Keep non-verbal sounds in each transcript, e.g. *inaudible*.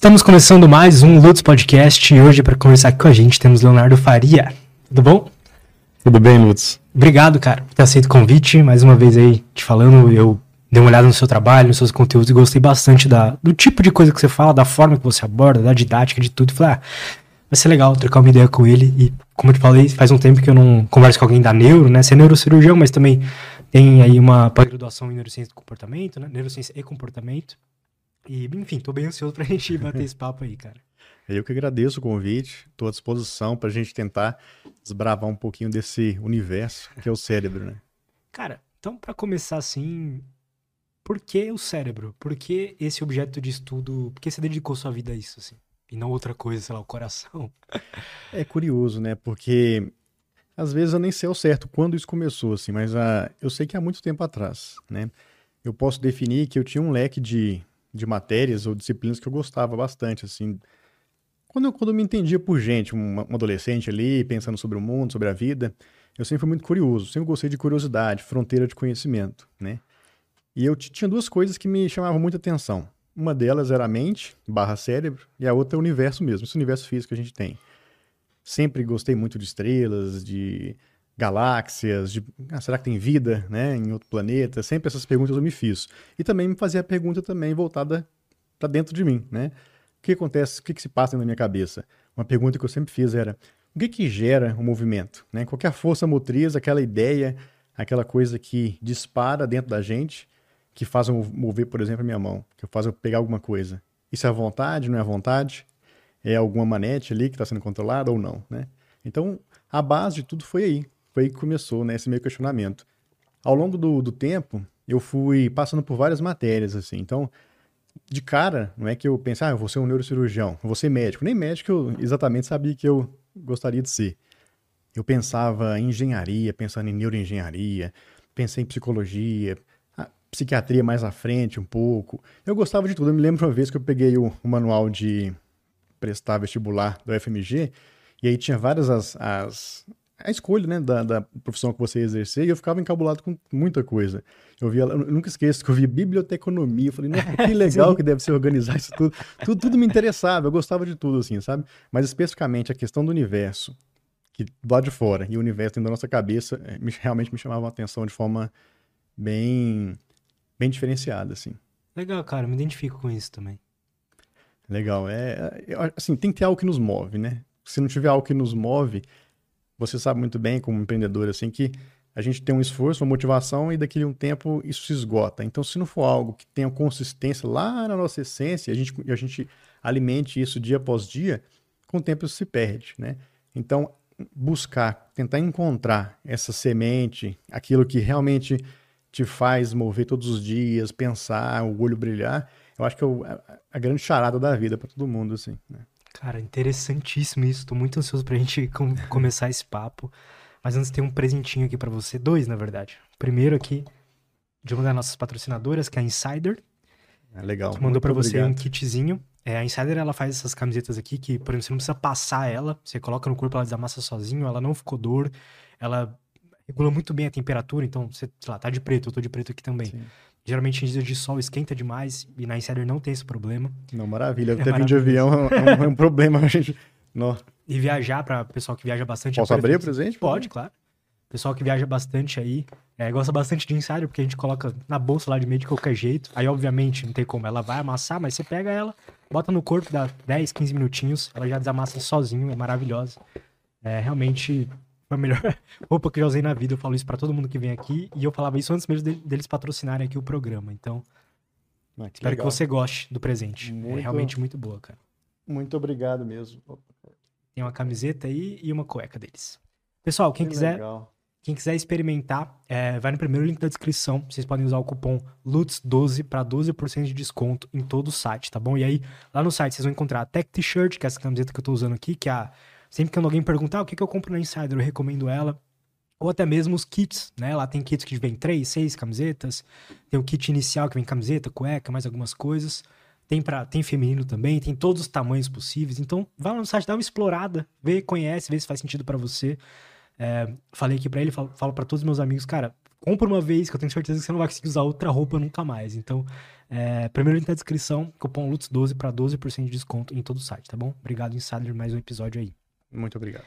Estamos começando mais um Lutz Podcast e hoje para conversar com a gente temos Leonardo Faria. Tudo bom? Tudo bem, Lutz? Obrigado, cara, por ter aceito o convite. Mais uma vez aí te falando, eu dei uma olhada no seu trabalho, nos seus conteúdos e gostei bastante da, do tipo de coisa que você fala, da forma que você aborda, da didática, de tudo. Falei, ah, vai ser legal trocar uma ideia com ele. E, como eu te falei, faz um tempo que eu não converso com alguém da neuro, né? Você é neurocirurgião, mas também tem aí uma pós-graduação em neurociência do comportamento, né? Neurociência e comportamento. E, enfim, tô bem ansioso pra *laughs* gente bater esse papo aí, cara. Eu que agradeço o convite, estou à disposição para a gente tentar desbravar um pouquinho desse universo que é o cérebro, né? Cara, então para começar assim, por que o cérebro? Por que esse objeto de estudo? Por que você dedicou sua vida a isso, assim? E não outra coisa, sei lá, o coração? *laughs* É curioso, né? Porque às vezes eu nem sei ao certo quando isso começou, assim, mas uh, eu sei que há muito tempo atrás, né? Eu posso definir que eu tinha um leque de de matérias ou disciplinas que eu gostava bastante, assim. Quando eu, quando eu me entendia por gente, um, um adolescente ali, pensando sobre o mundo, sobre a vida, eu sempre fui muito curioso, sempre gostei de curiosidade, fronteira de conhecimento, né? E eu tinha duas coisas que me chamavam muita atenção. Uma delas era a mente, barra cérebro, e a outra é o universo mesmo, esse universo físico que a gente tem. Sempre gostei muito de estrelas, de galáxias, de ah, será que tem vida né, em outro planeta? Sempre essas perguntas eu me fiz. E também me fazia a pergunta também voltada para dentro de mim, né? O que acontece, o que, que se passa na minha cabeça? Uma pergunta que eu sempre fiz era, o que que gera o um movimento? Né? Qualquer força motriz, aquela ideia, aquela coisa que dispara dentro da gente, que faz eu mover, por exemplo, a minha mão, que faz eu pegar alguma coisa. Isso é vontade, não é vontade? É alguma manete ali que está sendo controlada ou não, né? Então, a base de tudo foi aí. Foi aí que começou, né, esse meu questionamento. Ao longo do, do tempo, eu fui passando por várias matérias, assim. Então, de cara, não é que eu pensei, ah, eu vou ser um neurocirurgião, eu vou ser médico. Nem médico eu exatamente sabia que eu gostaria de ser. Eu pensava em engenharia, pensando em neuroengenharia, pensei em psicologia, psiquiatria mais à frente um pouco. Eu gostava de tudo. Eu me lembro uma vez que eu peguei o, o manual de prestar vestibular do FMG e aí tinha várias as, as, a escolha, né, da, da, profissão que você exercer, e eu ficava encabulado com muita coisa. Eu via, eu nunca esqueço que eu via biblioteconomia, eu falei, nossa, que *laughs* legal que deve ser organizar isso tudo. tudo. Tudo me interessava, eu gostava de tudo, assim, sabe? Mas especificamente a questão do universo, que do lado de fora, e o universo dentro da nossa cabeça, é, me, realmente me chamava a atenção de forma bem, bem diferenciada, assim. Legal, cara, me identifico com isso também. Legal, é, é assim, tem que ter algo que nos move, né? Se não tiver algo que nos move, você sabe muito bem, como empreendedor, assim, que a gente tem um esforço, uma motivação e daqui a um tempo isso se esgota. Então, se não for algo que tenha consistência lá na nossa essência, a gente, a gente alimente isso dia após dia, com o tempo isso se perde, né? Então, buscar, tentar encontrar essa semente, aquilo que realmente te faz mover todos os dias, pensar, o olho brilhar, eu acho que é a, grande charada da vida para todo mundo, assim, né? Cara, interessantíssimo isso. Tô muito ansioso pra gente com começar esse papo. Mas antes tem um presentinho aqui para você, dois, na verdade. Primeiro aqui de uma das nossas patrocinadoras, que é a Insider. É legal. Que mandou para você obrigado. um kitzinho. É, a Insider ela faz essas camisetas aqui que, por exemplo, você não precisa passar ela, você coloca no corpo, ela desamassa sozinho, ela não ficou dor, ela regula muito bem a temperatura, então você, sei lá, tá de preto, eu tô de preto aqui também. Sim. Geralmente em dias de sol esquenta demais e na Insider não tem esse problema. Não, maravilha. É Até vir de avião é um, é um problema, a *laughs* gente. Não. E viajar, para pessoal que viaja bastante. Posso abrir o presente? Pode, claro. Pessoal que viaja bastante aí, é, gosta bastante de Insider, porque a gente coloca na bolsa lá de meio de qualquer jeito. Aí, obviamente, não tem como. Ela vai amassar, mas você pega ela, bota no corpo, dá 10, 15 minutinhos, ela já desamassa sozinho, é maravilhosa. É, realmente foi a melhor *laughs* roupa que eu já usei na vida. Eu falo isso para todo mundo que vem aqui. E eu falava isso antes mesmo deles patrocinarem aqui o programa. Então, ah, que espero legal. que você goste do presente. É muito, é realmente muito boa, cara. Muito obrigado mesmo. Tem uma camiseta aí e uma cueca deles. Pessoal, quem que quiser. Legal. Quem quiser experimentar, é, vai no primeiro link da descrição. Vocês podem usar o cupom LUTS12 para 12% de desconto em todo o site, tá bom? E aí, lá no site, vocês vão encontrar a Tech T-shirt, que é essa camiseta que eu tô usando aqui, que é a Sempre que alguém perguntar ah, o que, que eu compro na Insider, eu recomendo ela. Ou até mesmo os kits, né? Lá tem kits que vem três, seis camisetas. Tem o kit inicial que vem camiseta, cueca, mais algumas coisas. Tem, pra, tem feminino também, tem todos os tamanhos possíveis. Então, vai lá no site, dá uma explorada, vê, conhece, vê se faz sentido para você. É, falei aqui para ele, falo, falo para todos os meus amigos, cara, compra uma vez, que eu tenho certeza que você não vai conseguir usar outra roupa nunca mais. Então, é, primeiro link na descrição, cupom LUTS12 para 12% de desconto em todo o site, tá bom? Obrigado, Insider, mais um episódio aí. Muito obrigado.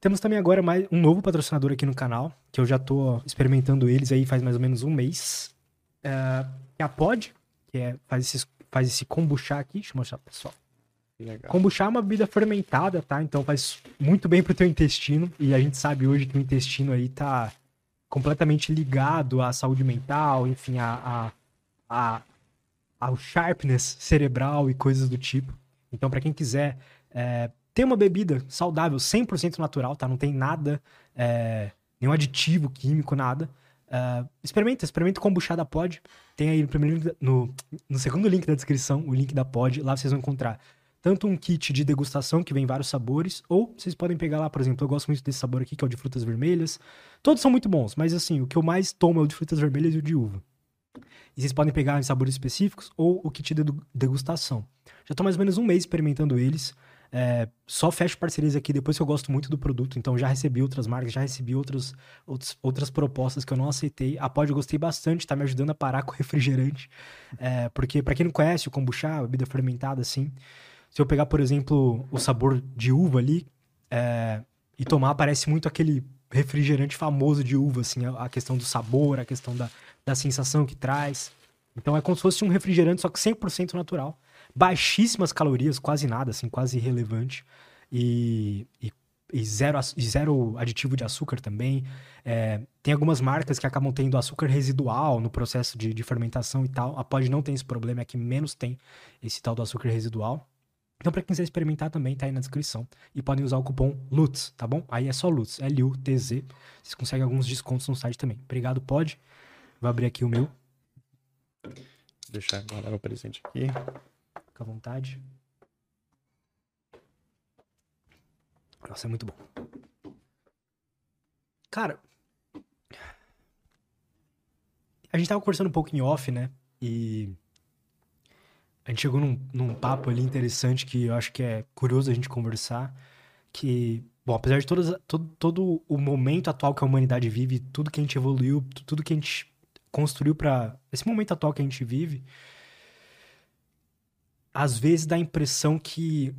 Temos também agora mais um novo patrocinador aqui no canal, que eu já tô experimentando eles aí faz mais ou menos um mês. É, é a Pod, que é, faz, esses, faz esse kombucha aqui, deixa eu mostrar pro pessoal. Legal. Kombucha é uma bebida fermentada, tá? Então faz muito bem pro teu intestino. E a gente sabe hoje que o intestino aí tá completamente ligado à saúde mental, enfim, a, a, a ao sharpness cerebral e coisas do tipo. Então, para quem quiser é, ter uma bebida saudável, 100% natural, tá? Não tem nada, é, nenhum aditivo químico, nada. Uh, experimenta, experimenta kombucha da Pod. Tem aí no, primeiro, no, no segundo link da descrição o link da Pod. Lá vocês vão encontrar tanto um kit de degustação que vem vários sabores, ou vocês podem pegar lá, por exemplo, eu gosto muito desse sabor aqui, que é o de frutas vermelhas. Todos são muito bons, mas assim, o que eu mais tomo é o de frutas vermelhas e o de uva. E vocês podem pegar em sabores específicos ou o kit de degustação. Já estou mais ou menos um mês experimentando eles. É, só fecho parcerias aqui depois que eu gosto muito do produto, então já recebi outras marcas, já recebi outros, outros, outras propostas que eu não aceitei. A Pod eu gostei bastante, tá me ajudando a parar *laughs* com refrigerante. É, porque, para quem não conhece o kombucha, bebida fermentada assim, se eu pegar, por exemplo, o sabor de uva ali é, e tomar, parece muito aquele refrigerante famoso de uva, assim, a, a questão do sabor, a questão da, da sensação que traz. Então é como se fosse um refrigerante, só que 100% natural. Baixíssimas calorias, quase nada, assim, quase irrelevante. E, e, e zero, e zero aditivo de açúcar também. É, tem algumas marcas que acabam tendo açúcar residual no processo de, de fermentação e tal. A Pod não tem esse problema, é que menos tem esse tal do açúcar residual. Então, para quem quiser experimentar também, tá aí na descrição. E podem usar o cupom LUTZ, tá bom? Aí é só LUTZ, L-U-T-Z. Vocês conseguem alguns descontos no site também. Obrigado, pode. Vou abrir aqui o meu. Deixar guardar o presente aqui. Fica à vontade. Nossa, é muito bom. Cara, a gente tava conversando um pouco em off, né? E a gente chegou num, num papo ali interessante que eu acho que é curioso a gente conversar, que, bom, apesar de todas, todo, todo o momento atual que a humanidade vive, tudo que a gente evoluiu, tudo que a gente construiu para esse momento atual que a gente vive, às vezes dá a impressão que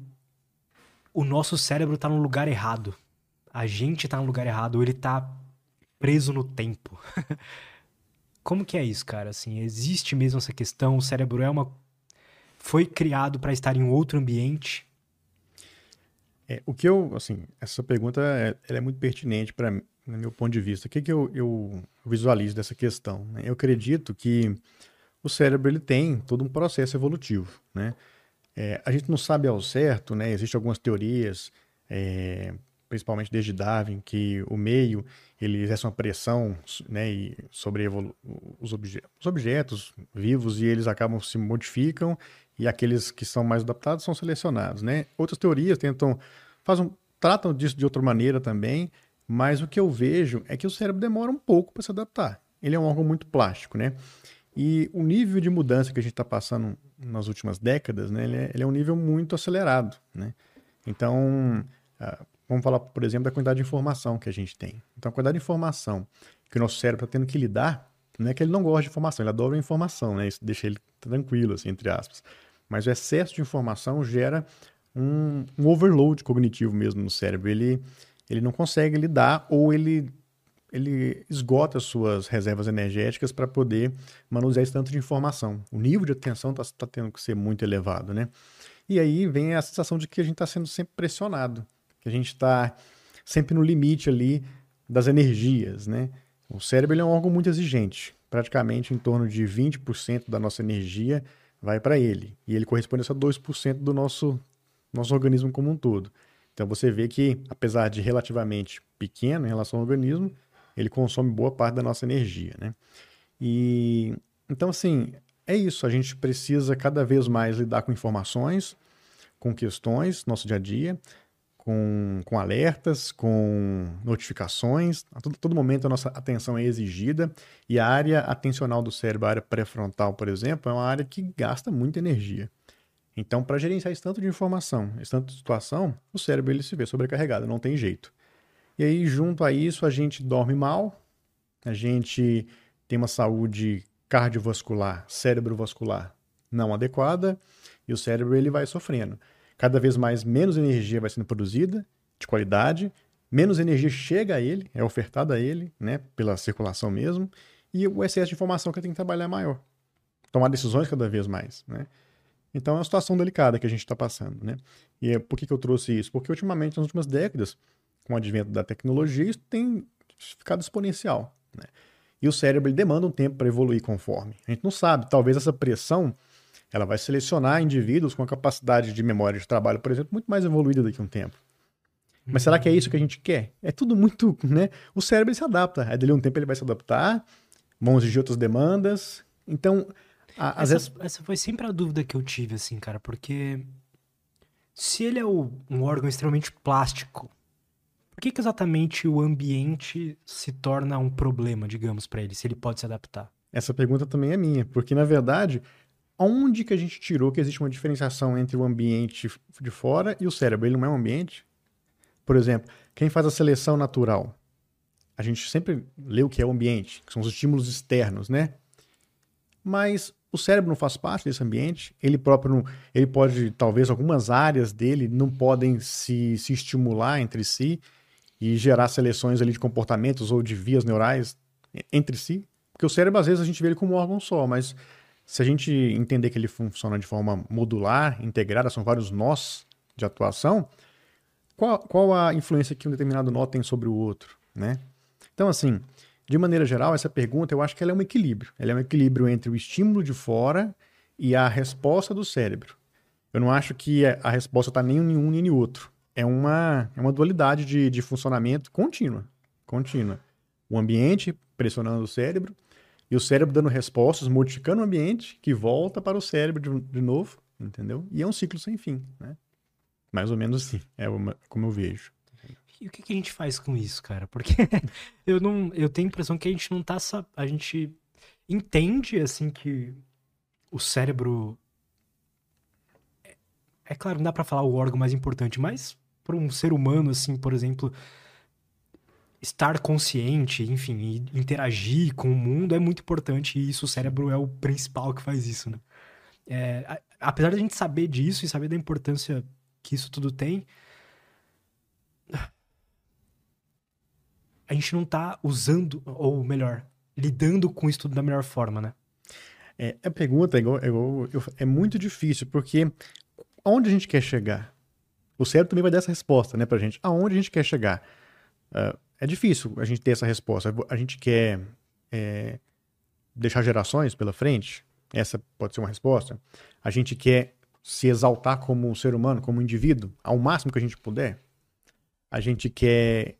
o nosso cérebro tá no lugar errado. A gente tá no lugar errado, ou ele tá preso no tempo. *laughs* Como que é isso, cara? Assim, existe mesmo essa questão? O cérebro é uma foi criado para estar em outro ambiente? É, o que eu, assim, essa pergunta é, é muito pertinente para no meu ponto de vista. O que, que eu, eu visualizo dessa questão? Né? Eu acredito que o cérebro ele tem todo um processo evolutivo, né? É, a gente não sabe ao certo, né? Existem algumas teorias, é, principalmente desde Darwin, que o meio ele exerce uma pressão né, sobre os, obje os objetos vivos e eles acabam se modificam e aqueles que são mais adaptados são selecionados, né? Outras teorias tentam fazem, tratam disso de outra maneira também, mas o que eu vejo é que o cérebro demora um pouco para se adaptar. Ele é um órgão muito plástico, né? E o nível de mudança que a gente está passando nas últimas décadas, né? Ele é, ele é, um nível muito acelerado, né? Então, uh, vamos falar, por exemplo, da quantidade de informação que a gente tem. Então, a quantidade de informação que o nosso cérebro está tendo que lidar, não é que ele não gosta de informação, ele adora informação, né? Isso deixa ele tranquilo, assim, entre aspas. Mas o excesso de informação gera um, um overload cognitivo mesmo no cérebro. Ele, ele não consegue lidar ou ele, ele esgota as suas reservas energéticas para poder manusear esse tanto de informação. O nível de atenção está tá tendo que ser muito elevado, né? E aí vem a sensação de que a gente está sendo sempre pressionado, que a gente está sempre no limite ali das energias, né? O cérebro é um órgão muito exigente, praticamente em torno de 20% da nossa energia vai para ele. E ele corresponde a só 2% do nosso, nosso organismo como um todo. Então você vê que, apesar de relativamente pequeno em relação ao organismo, ele consome boa parte da nossa energia, né? E então assim, é isso, a gente precisa cada vez mais lidar com informações, com questões, nosso dia a dia, com, com alertas, com notificações. A todo, todo momento a nossa atenção é exigida e a área atencional do cérebro, a área pré-frontal, por exemplo, é uma área que gasta muita energia. Então, para gerenciar esse tanto de informação, esse tanto de situação, o cérebro ele se vê sobrecarregado, não tem jeito. E aí, junto a isso, a gente dorme mal, a gente tem uma saúde cardiovascular, cérebrovascular não adequada e o cérebro ele vai sofrendo. Cada vez mais menos energia vai sendo produzida de qualidade, menos energia chega a ele, é ofertada a ele, né, pela circulação mesmo, e o excesso de informação que ele tem que trabalhar é maior. Tomar decisões cada vez mais, né? Então é uma situação delicada que a gente está passando, né? E é, por que, que eu trouxe isso? Porque ultimamente, nas últimas décadas, com o advento da tecnologia, isso tem ficado exponencial, né? E o cérebro ele demanda um tempo para evoluir conforme. A gente não sabe, talvez essa pressão ela vai selecionar indivíduos com a capacidade de memória de trabalho, por exemplo, muito mais evoluída daqui a um tempo. Mas será que é isso que a gente quer? É tudo muito, né? O cérebro se adapta. Aí dali um tempo ele vai se adaptar, vão exigir outras demandas. Então, a, essa, vezes... essa foi sempre a dúvida que eu tive, assim, cara, porque se ele é um órgão extremamente plástico, por que, que exatamente o ambiente se torna um problema, digamos, para ele, se ele pode se adaptar? Essa pergunta também é minha, porque na verdade, onde que a gente tirou que existe uma diferenciação entre o ambiente de fora e o cérebro? Ele não é um ambiente? Por exemplo, quem faz a seleção natural? A gente sempre lê o que é o ambiente, que são os estímulos externos, né? Mas o cérebro não faz parte desse ambiente, ele próprio não, ele pode, talvez algumas áreas dele não podem se, se estimular entre si, e gerar seleções ali de comportamentos ou de vias neurais entre si. Porque o cérebro, às vezes, a gente vê ele como um órgão só, mas se a gente entender que ele funciona de forma modular, integrada, são vários nós de atuação, qual, qual a influência que um determinado nó tem sobre o outro, né? Então, assim, de maneira geral, essa pergunta, eu acho que ela é um equilíbrio. Ela é um equilíbrio entre o estímulo de fora e a resposta do cérebro. Eu não acho que a resposta está nem em um nem em outro é uma, é uma dualidade de, de funcionamento contínua. Contínua. O ambiente pressionando o cérebro e o cérebro dando respostas, modificando o ambiente, que volta para o cérebro de, de novo, entendeu? E é um ciclo sem fim, né? Mais ou menos assim, é uma, como eu vejo. E o que, que, a gente faz com isso, cara? Porque *laughs* eu não, eu tenho a impressão que a gente não tá, a gente entende assim que o cérebro é, é claro, não dá para falar o órgão mais importante, mas para um ser humano, assim, por exemplo, estar consciente, enfim, interagir com o mundo é muito importante e isso o cérebro é o principal que faz isso, né? É, apesar da gente saber disso e saber da importância que isso tudo tem, a gente não tá usando, ou melhor, lidando com isso tudo da melhor forma, né? É, a pergunta é, é, é muito difícil, porque onde a gente quer chegar? O cérebro também vai dar essa resposta, né, pra gente. Aonde a gente quer chegar? Uh, é difícil a gente ter essa resposta. A gente quer é, deixar gerações pela frente? Essa pode ser uma resposta. A gente quer se exaltar como um ser humano, como um indivíduo, ao máximo que a gente puder? A gente quer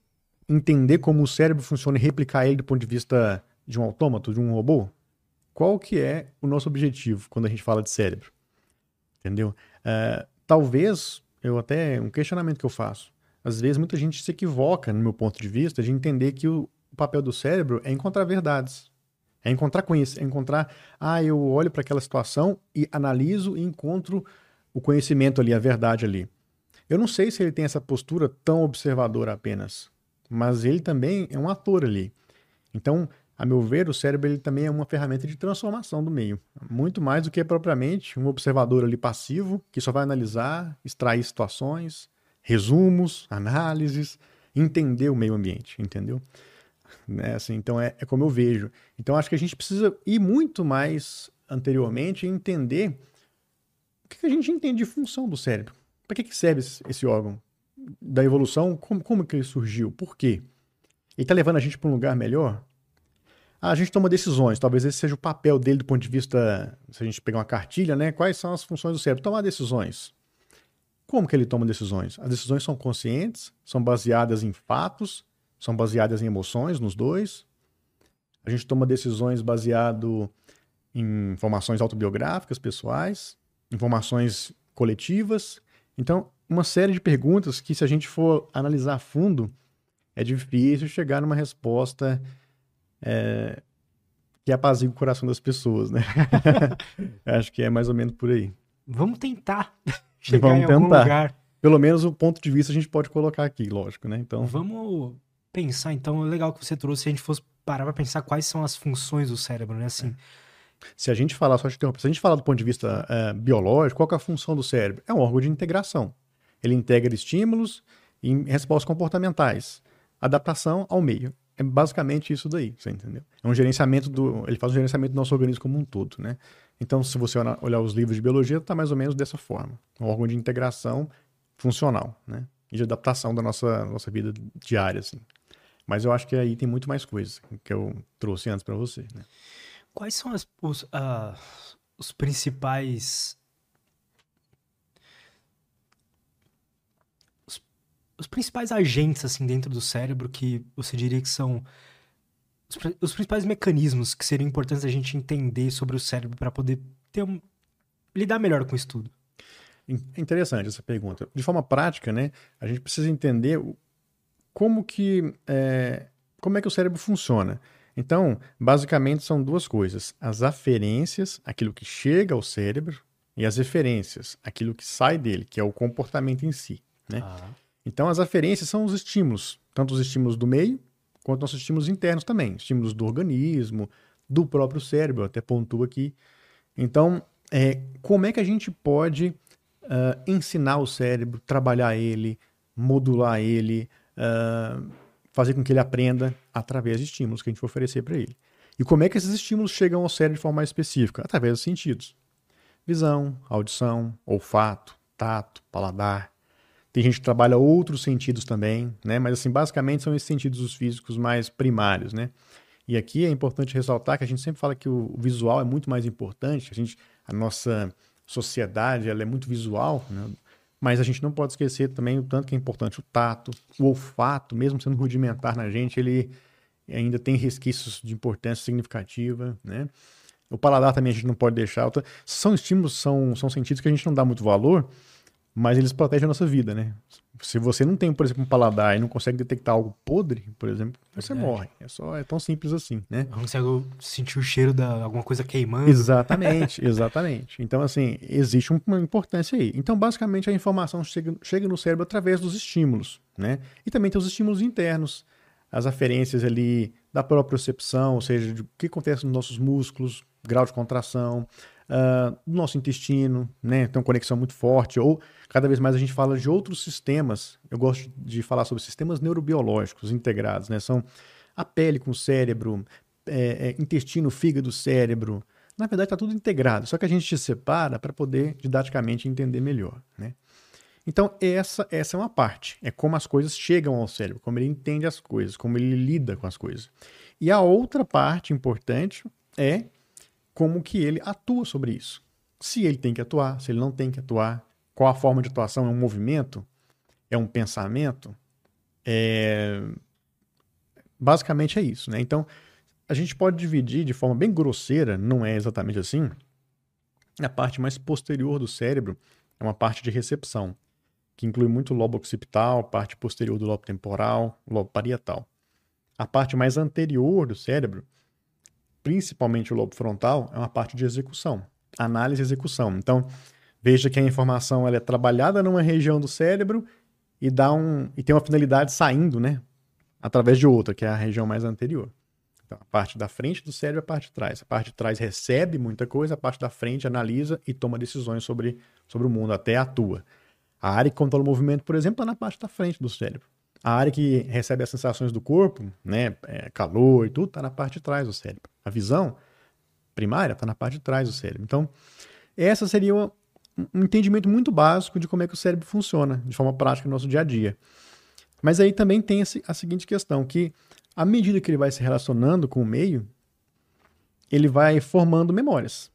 entender como o cérebro funciona e replicar ele do ponto de vista de um autômato, de um robô? Qual que é o nosso objetivo quando a gente fala de cérebro? Entendeu? Uh, talvez eu até um questionamento que eu faço. Às vezes muita gente se equivoca, no meu ponto de vista, de entender que o papel do cérebro é encontrar verdades. É encontrar conhecimento, é encontrar, ah, eu olho para aquela situação e analiso e encontro o conhecimento ali, a verdade ali. Eu não sei se ele tem essa postura tão observadora apenas, mas ele também é um ator ali. Então, a meu ver, o cérebro ele também é uma ferramenta de transformação do meio. Muito mais do que propriamente um observador ali passivo, que só vai analisar, extrair situações, resumos, análises, entender o meio ambiente, entendeu? Né? Assim, então é, é como eu vejo. Então acho que a gente precisa ir muito mais anteriormente e entender o que a gente entende de função do cérebro. Para que, que serve esse órgão? Da evolução, como, como que ele surgiu? Por quê? Ele está levando a gente para um lugar melhor? A gente toma decisões. Talvez esse seja o papel dele do ponto de vista, se a gente pegar uma cartilha, né? Quais são as funções do cérebro? Tomar decisões. Como que ele toma decisões? As decisões são conscientes, são baseadas em fatos, são baseadas em emoções nos dois. A gente toma decisões baseado em informações autobiográficas, pessoais, informações coletivas. Então, uma série de perguntas que, se a gente for analisar a fundo, é difícil chegar numa resposta é, que apazigua o coração das pessoas, né? *laughs* Acho que é mais ou menos por aí. Vamos tentar *laughs* chegar Vamos em algum tentar. lugar. Pelo menos o ponto de vista a gente pode colocar aqui, lógico, né? Então... Vamos pensar, então, é legal que você trouxe, se a gente fosse parar pra pensar quais são as funções do cérebro, né? Assim. Se a gente falar, só te interromper, se a gente falar do ponto de vista é, biológico, qual é a função do cérebro? É um órgão de integração. Ele integra estímulos e respostas comportamentais, adaptação ao meio. É basicamente isso daí, você entendeu? É um gerenciamento do. Ele faz um gerenciamento do nosso organismo como um todo, né? Então, se você olhar os livros de biologia, está mais ou menos dessa forma. Um órgão de integração funcional, né? E de adaptação da nossa, nossa vida diária, assim. Mas eu acho que aí tem muito mais coisas que eu trouxe antes para você, né? Quais são as, os, uh, os principais os principais agentes assim dentro do cérebro que você diria que são os, os principais mecanismos que seriam importantes a gente entender sobre o cérebro para poder ter um, lidar melhor com o estudo? Interessante essa pergunta. De forma prática, né, a gente precisa entender como que é, como é que o cérebro funciona. Então, basicamente são duas coisas: as aferências, aquilo que chega ao cérebro, e as referências, aquilo que sai dele, que é o comportamento em si. Né? Ah. Então, as aferências são os estímulos, tanto os estímulos do meio, quanto nossos estímulos internos também, estímulos do organismo, do próprio cérebro, até pontuo aqui. Então, é, como é que a gente pode uh, ensinar o cérebro, trabalhar ele, modular ele, uh, fazer com que ele aprenda através de estímulos que a gente for oferecer para ele? E como é que esses estímulos chegam ao cérebro de forma mais específica? Através dos sentidos. Visão, audição, olfato, tato, paladar, tem gente que trabalha outros sentidos também, né? Mas assim, basicamente são esses sentidos os físicos mais primários, né? E aqui é importante ressaltar que a gente sempre fala que o visual é muito mais importante. A gente, a nossa sociedade, ela é muito visual, né? Mas a gente não pode esquecer também o tanto que é importante o tato, o olfato, mesmo sendo rudimentar na gente, ele ainda tem resquícios de importância significativa, né? O paladar também a gente não pode deixar. São estímulos, são, são sentidos que a gente não dá muito valor, mas eles protegem a nossa vida, né? Se você não tem, por exemplo, um paladar e não consegue detectar algo podre, por exemplo, você Verdade. morre. É só é tão simples assim, né? Não consegue sentir o cheiro de alguma coisa queimando. Exatamente, *laughs* exatamente. Então, assim, existe uma importância aí. Então, basicamente, a informação chega, chega no cérebro através dos estímulos, né? E também tem os estímulos internos, as aferências ali da própria percepção, ou seja, o que acontece nos nossos músculos, grau de contração, uh, do nosso intestino, né? Tem uma conexão muito forte. Ou cada vez mais a gente fala de outros sistemas. Eu gosto de falar sobre sistemas neurobiológicos integrados, né? São a pele com o cérebro, é, é, intestino, fígado, cérebro. Na verdade, está tudo integrado, só que a gente separa para poder didaticamente entender melhor, né? Então, essa, essa é uma parte. É como as coisas chegam ao cérebro, como ele entende as coisas, como ele lida com as coisas. E a outra parte importante é como que ele atua sobre isso. Se ele tem que atuar, se ele não tem que atuar, qual a forma de atuação? É um movimento? É um pensamento? É... Basicamente é isso, né? Então, a gente pode dividir de forma bem grosseira, não é exatamente assim, a parte mais posterior do cérebro é uma parte de recepção, que inclui muito o lobo occipital, parte posterior do lobo temporal, lobo parietal. A parte mais anterior do cérebro principalmente o lobo frontal, é uma parte de execução, análise e execução. Então, veja que a informação ela é trabalhada numa região do cérebro e dá um e tem uma finalidade saindo, né, através de outra, que é a região mais anterior. Então, a parte da frente do cérebro e a parte de trás. A parte de trás recebe muita coisa, a parte da frente analisa e toma decisões sobre, sobre o mundo, até atua. A área que controla o movimento, por exemplo, está na parte da frente do cérebro. A área que recebe as sensações do corpo, né, é, calor e tudo, está na parte de trás do cérebro. A visão primária está na parte de trás do cérebro. Então, essa seria uma, um entendimento muito básico de como é que o cérebro funciona de forma prática no nosso dia a dia. Mas aí também tem a seguinte questão, que à medida que ele vai se relacionando com o meio, ele vai formando memórias.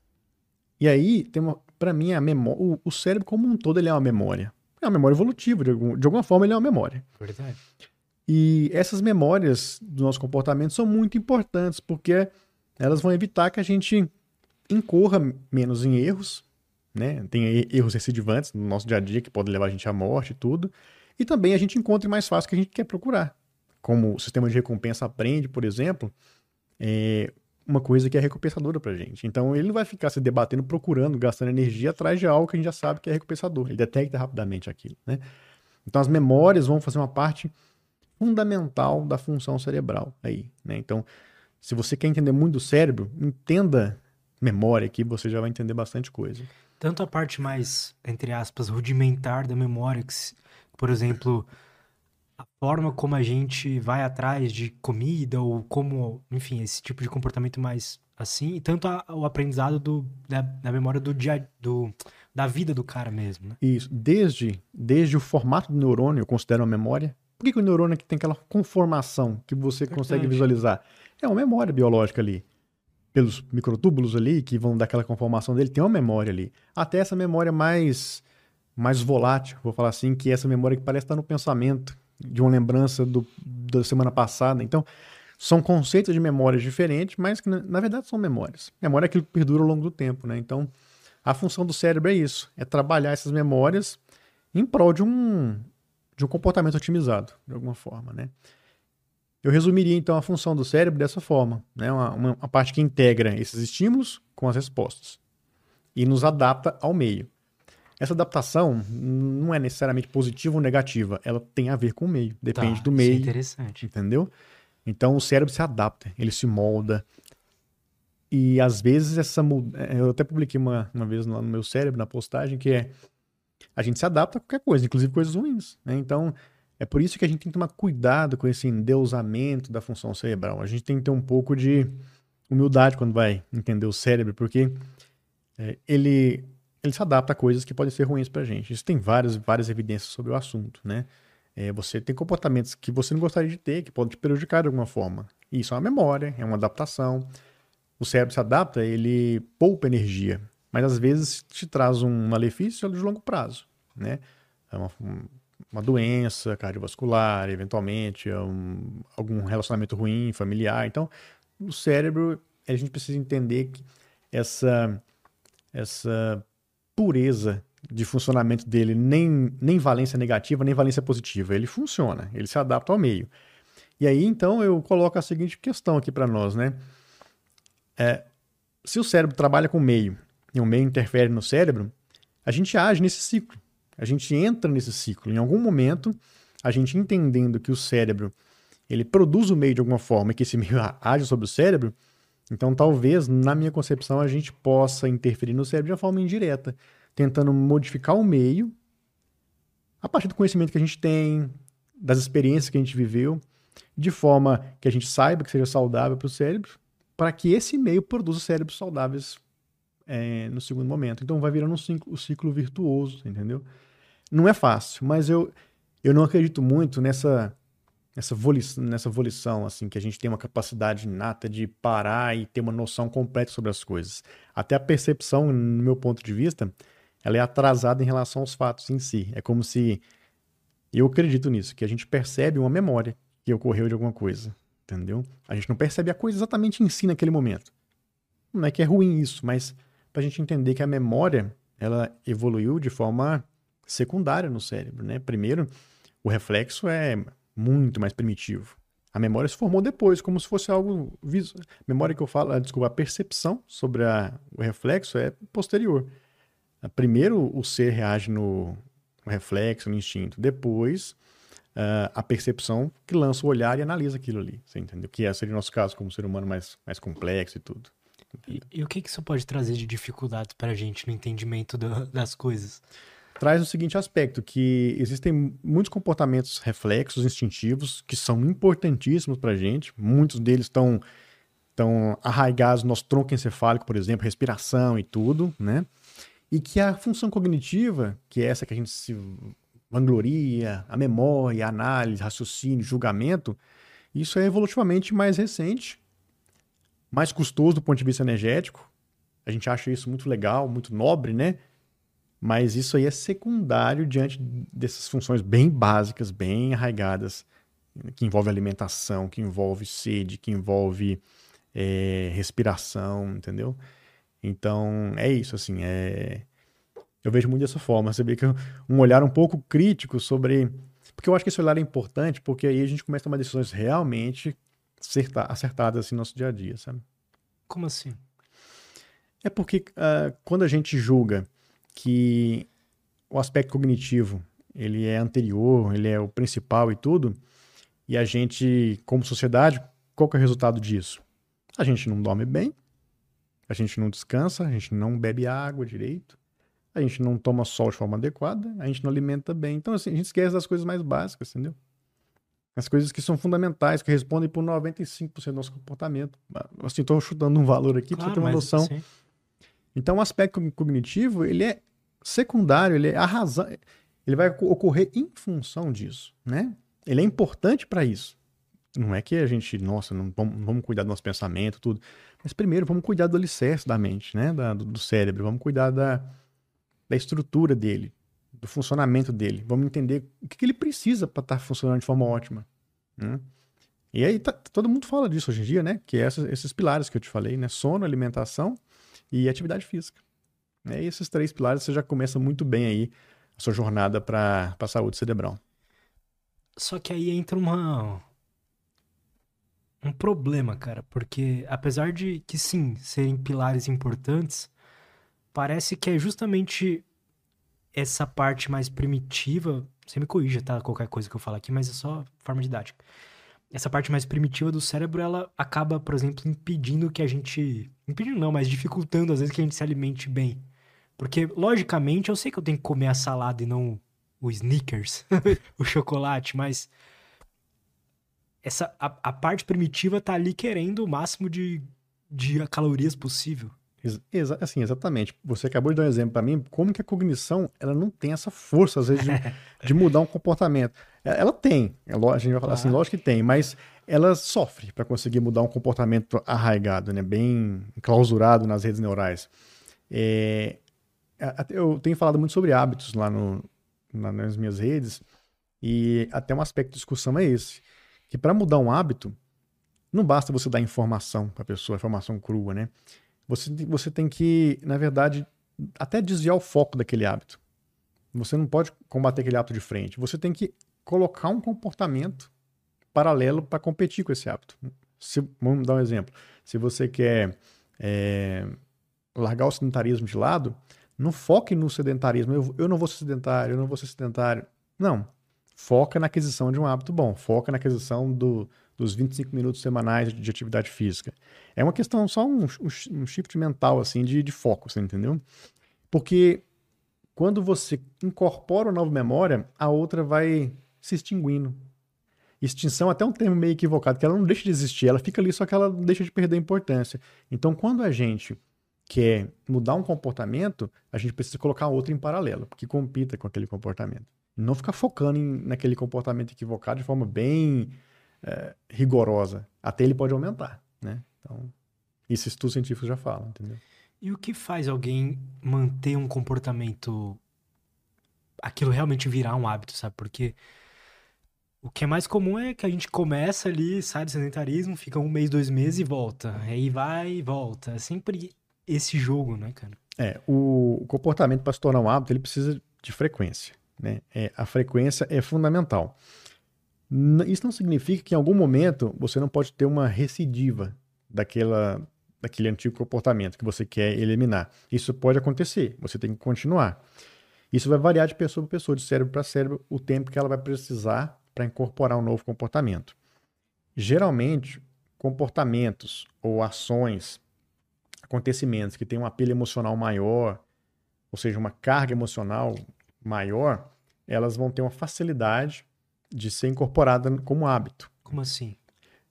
E aí, para mim, a memória, o, o, cérebro como um todo ele é uma memória. É uma memória evolutiva, de, algum, de alguma forma ele é uma memória. Verdade. E essas memórias do nosso comportamento são muito importantes, porque elas vão evitar que a gente incorra menos em erros, né? Tem erros recidivantes no nosso dia a dia que podem levar a gente à morte e tudo. E também a gente encontre mais fácil o que a gente quer procurar. Como o sistema de recompensa aprende, por exemplo, é uma coisa que é recompensadora pra gente. Então ele não vai ficar se debatendo, procurando, gastando energia atrás de algo que a gente já sabe que é recompensador. Ele detecta rapidamente aquilo, né? Então as memórias vão fazer uma parte fundamental da função cerebral aí, né? Então, se você quer entender muito do cérebro, entenda memória aqui, você já vai entender bastante coisa. Tanto a parte mais, entre aspas, rudimentar da memória, que, por exemplo, a forma como a gente vai atrás de comida ou como, enfim, esse tipo de comportamento mais assim, e tanto a, o aprendizado do, da, da, memória do dia, do, da vida do cara mesmo, né? Isso, desde, desde o formato do neurônio, eu considero uma memória. Por que, que o neurônio tem aquela conformação que você Verdade. consegue visualizar? É uma memória biológica ali. Pelos microtúbulos ali, que vão dar aquela conformação dele, tem uma memória ali. Até essa memória mais, mais volátil, vou falar assim, que é essa memória que parece estar no pensamento, de uma lembrança do, da semana passada. Então, são conceitos de memórias diferentes, mas que na verdade são memórias. Memória é aquilo que perdura ao longo do tempo, né? Então, a função do cérebro é isso, é trabalhar essas memórias em prol de um, de um comportamento otimizado, de alguma forma, né? Eu resumiria então a função do cérebro dessa forma, né? Uma, uma, uma parte que integra esses estímulos com as respostas e nos adapta ao meio. Essa adaptação não é necessariamente positiva ou negativa, ela tem a ver com o meio, depende tá, do meio. Isso é interessante. Entendeu? Então o cérebro se adapta, ele se molda. E às vezes essa é, eu até publiquei uma, uma vez lá no meu cérebro na postagem que é a gente se adapta a qualquer coisa, inclusive coisas ruins, né? Então é por isso que a gente tem que tomar cuidado com esse endeusamento da função cerebral. A gente tem que ter um pouco de humildade quando vai entender o cérebro, porque é, ele ele se adapta a coisas que podem ser ruins para a gente. Isso tem várias várias evidências sobre o assunto, né? É, você tem comportamentos que você não gostaria de ter, que podem te prejudicar de alguma forma. Isso é uma memória, é uma adaptação. O cérebro se adapta, ele poupa energia, mas às vezes te traz um malefício de longo prazo, né? É uma, uma doença cardiovascular, eventualmente, é um, algum relacionamento ruim, familiar. Então, o cérebro, a gente precisa entender que essa, essa pureza de funcionamento dele nem, nem valência negativa, nem valência positiva. Ele funciona, ele se adapta ao meio. E aí, então, eu coloco a seguinte questão aqui para nós, né? É, se o cérebro trabalha com o meio e o meio interfere no cérebro, a gente age nesse ciclo. A gente entra nesse ciclo. Em algum momento, a gente entendendo que o cérebro ele produz o meio de alguma forma e que esse meio *laughs* age sobre o cérebro, então talvez, na minha concepção, a gente possa interferir no cérebro de uma forma indireta tentando modificar o meio a partir do conhecimento que a gente tem, das experiências que a gente viveu, de forma que a gente saiba que seja saudável para o cérebro, para que esse meio produza cérebros saudáveis é, no segundo momento. Então vai virando um ciclo, um ciclo virtuoso, entendeu? Não é fácil, mas eu, eu não acredito muito nessa nessa volição, nessa volição, assim, que a gente tem uma capacidade inata de parar e ter uma noção completa sobre as coisas. Até a percepção, no meu ponto de vista, ela é atrasada em relação aos fatos em si. É como se. Eu acredito nisso, que a gente percebe uma memória que ocorreu de alguma coisa. Entendeu? A gente não percebe a coisa exatamente em si naquele momento. Não é que é ruim isso, mas para a gente entender que a memória ela evoluiu de forma secundária no cérebro, né? Primeiro, o reflexo é muito mais primitivo. A memória se formou depois, como se fosse algo visual. Memória que eu falo, desculpa, a percepção sobre a, o reflexo é posterior. Primeiro o ser reage no reflexo, no instinto. Depois uh, a percepção que lança o olhar e analisa aquilo ali. Você entendeu? Que esse seria o nosso caso como ser humano mais, mais complexo e tudo. E, e, o que, que isso pode trazer de dificuldades para a gente no entendimento do, das coisas? Traz o seguinte aspecto, que existem muitos comportamentos reflexos, instintivos, que são importantíssimos para a gente. Muitos deles estão, estão arraigados no nosso tronco encefálico, por exemplo, respiração e tudo, né? E que a função cognitiva, que é essa que a gente se vangloria, a memória, a análise, raciocínio, julgamento, isso é evolutivamente mais recente, mais custoso do ponto de vista energético. A gente acha isso muito legal, muito nobre, né? Mas isso aí é secundário diante dessas funções bem básicas, bem arraigadas, que envolve alimentação, que envolve sede, que envolve é, respiração, entendeu? Então, é isso, assim, é... Eu vejo muito dessa forma, você vê que um olhar um pouco crítico sobre... Porque eu acho que esse olhar é importante, porque aí a gente começa a tomar decisões realmente acertadas assim, no nosso dia a dia, sabe? Como assim? É porque uh, quando a gente julga que o aspecto cognitivo ele é anterior, ele é o principal e tudo, E a gente, como sociedade, qual que é o resultado disso? A gente não dorme bem, a gente não descansa, a gente não bebe água direito, a gente não toma sol de forma adequada, a gente não alimenta bem. Então, assim, a gente esquece das coisas mais básicas, entendeu? As coisas que são fundamentais, que respondem por 95% do nosso comportamento. Assim, estou chutando um valor aqui claro, para você ter uma noção. Sim. Então, o aspecto cognitivo, ele é secundário, ele é a razão, ele vai ocorrer em função disso, né? Ele é importante para isso. Não é que a gente, nossa, não vamos, vamos, cuidar do nosso pensamento, tudo. Mas primeiro, vamos cuidar do alicerce da mente, né? Da, do, do, cérebro. Vamos cuidar da, da estrutura dele, do funcionamento dele. Vamos entender o que, que ele precisa para estar tá funcionando de forma ótima. Né? E aí tá, todo mundo fala disso hoje em dia, né? Que é esses, esses pilares que eu te falei, né? Sono, alimentação e atividade física. E esses três pilares você já começa muito bem aí a sua jornada para a saúde cerebral. Só que aí entra uma um problema, cara, porque apesar de que sim, serem pilares importantes, parece que é justamente essa parte mais primitiva, você me corrija, tá? Qualquer coisa que eu falar aqui, mas é só forma didática. Essa parte mais primitiva do cérebro, ela acaba, por exemplo, impedindo que a gente. Impedindo não, mas dificultando às vezes que a gente se alimente bem. Porque, logicamente, eu sei que eu tenho que comer a salada e não o Snickers, *laughs* o chocolate, mas essa a, a, parte primitiva tá ali querendo o máximo de, de calorias possível. Exa assim, exatamente. Você acabou de dar um exemplo para mim, como que a cognição ela não tem essa força, às vezes, de, *laughs* de mudar um comportamento. É, ela tem, é a gente vai falar assim, lógico que tem, mas ela sofre para conseguir mudar um comportamento arraigado, né, bem enclausurado nas redes neurais. É, eu tenho falado muito sobre hábitos lá no, nas minhas redes, e até um aspecto de discussão é esse que para mudar um hábito, não basta você dar informação para a pessoa, informação crua, né? Você, você tem que, na verdade, até desviar o foco daquele hábito. Você não pode combater aquele hábito de frente. Você tem que colocar um comportamento paralelo para competir com esse hábito. Se, vamos dar um exemplo. Se você quer é, largar o sedentarismo de lado, não foque no sedentarismo. Eu, eu não vou ser sedentário, eu não vou ser sedentário. Não foca na aquisição de um hábito bom, foca na aquisição do, dos 25 minutos semanais de, atividade física. É uma questão, só um, um, shift mental, assim, de, de foco, você entendeu? Porque quando você incorpora uma nova memória, a outra vai se extinguindo. Extinção é até um termo meio equivocado, que ela não deixa de existir, ela fica ali, só que ela deixa de perder importância. Então, quando a gente quer mudar um comportamento, a gente precisa colocar outro em paralelo, que compita com aquele comportamento não ficar focando em, naquele comportamento equivocado de forma bem é, rigorosa. Até ele pode aumentar, né? Então, isso estudos científicos já falam, entendeu? E o que faz alguém manter um comportamento aquilo realmente virar um hábito, sabe? Porque o que é mais comum é que a gente começa ali, sai do sedentarismo, fica um mês, dois meses e volta. Aí vai e volta. É sempre esse jogo, né, cara? É, o comportamento para se tornar um hábito, ele precisa de frequência. Né? É, a frequência é fundamental. Isso não significa que em algum momento você não pode ter uma recidiva daquela, daquele antigo comportamento que você quer eliminar. Isso pode acontecer, você tem que continuar. Isso vai variar de pessoa para pessoa, de cérebro para cérebro, o tempo que ela vai precisar para incorporar um novo comportamento. Geralmente, comportamentos ou ações, acontecimentos que têm um apelo emocional maior, ou seja, uma carga emocional maior, elas vão ter uma facilidade de ser incorporada como hábito. Como assim?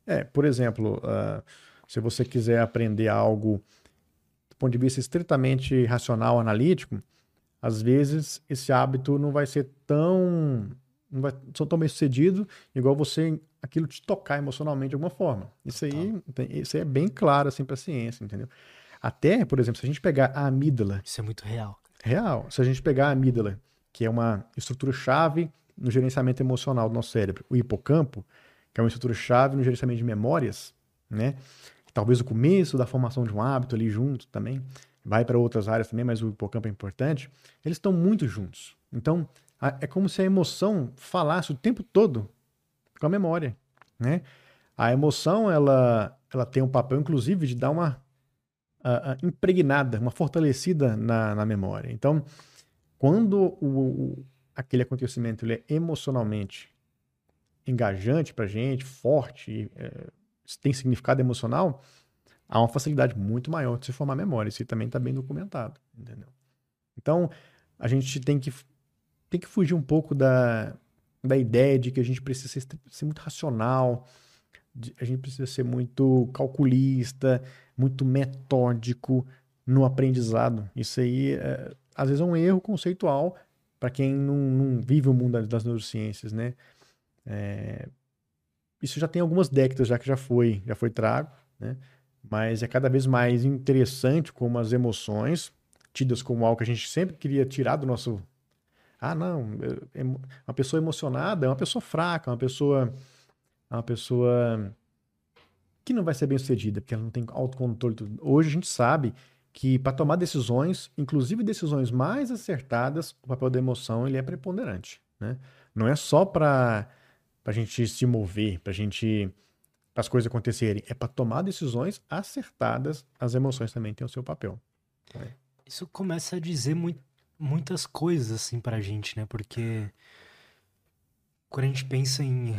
É, por exemplo, uh, se você quiser aprender algo do ponto de vista estritamente racional, analítico, às vezes esse hábito não vai ser tão não vai ser tão bem sucedido igual você aquilo te tocar emocionalmente de alguma forma. Isso aí, isso aí é bem claro assim para a ciência, entendeu? Até, por exemplo, se a gente pegar a amígdala, isso é muito real. Real. Se a gente pegar a amígdala que é uma estrutura-chave no gerenciamento emocional do nosso cérebro. O hipocampo, que é uma estrutura-chave no gerenciamento de memórias, né? Talvez o começo da formação de um hábito ali junto também. Vai para outras áreas também, mas o hipocampo é importante. Eles estão muito juntos. Então, é como se a emoção falasse o tempo todo com a memória, né? A emoção, ela, ela tem um papel, inclusive, de dar uma impregnada, uma fortalecida na, na memória. Então, quando o, aquele acontecimento ele é emocionalmente engajante pra gente, forte, é, tem significado emocional, há uma facilidade muito maior de se formar memória. Isso também está bem documentado, entendeu? Então, a gente tem que, tem que fugir um pouco da, da ideia de que a gente precisa ser, ser muito racional, de, a gente precisa ser muito calculista, muito metódico no aprendizado. Isso aí, é, às vezes, é um erro conceitual para quem não, não, vive o mundo das neurociências, né? É, isso já tem algumas décadas já que já foi, já foi trago, né? Mas é cada vez mais interessante como as emoções, tidas como algo que a gente sempre queria tirar do nosso. Ah, não, uma pessoa emocionada é uma pessoa fraca, uma pessoa. Uma pessoa que não vai ser bem sucedida, porque ela não tem autocontrole. Hoje a gente sabe que para tomar decisões, inclusive decisões mais acertadas, o papel da emoção ele é preponderante. Né? Não é só para a gente se mover, para gente as coisas acontecerem, é para tomar decisões acertadas, as emoções também têm o seu papel. Né? Isso começa a dizer muitas coisas assim para a gente, né? Porque quando a gente pensa em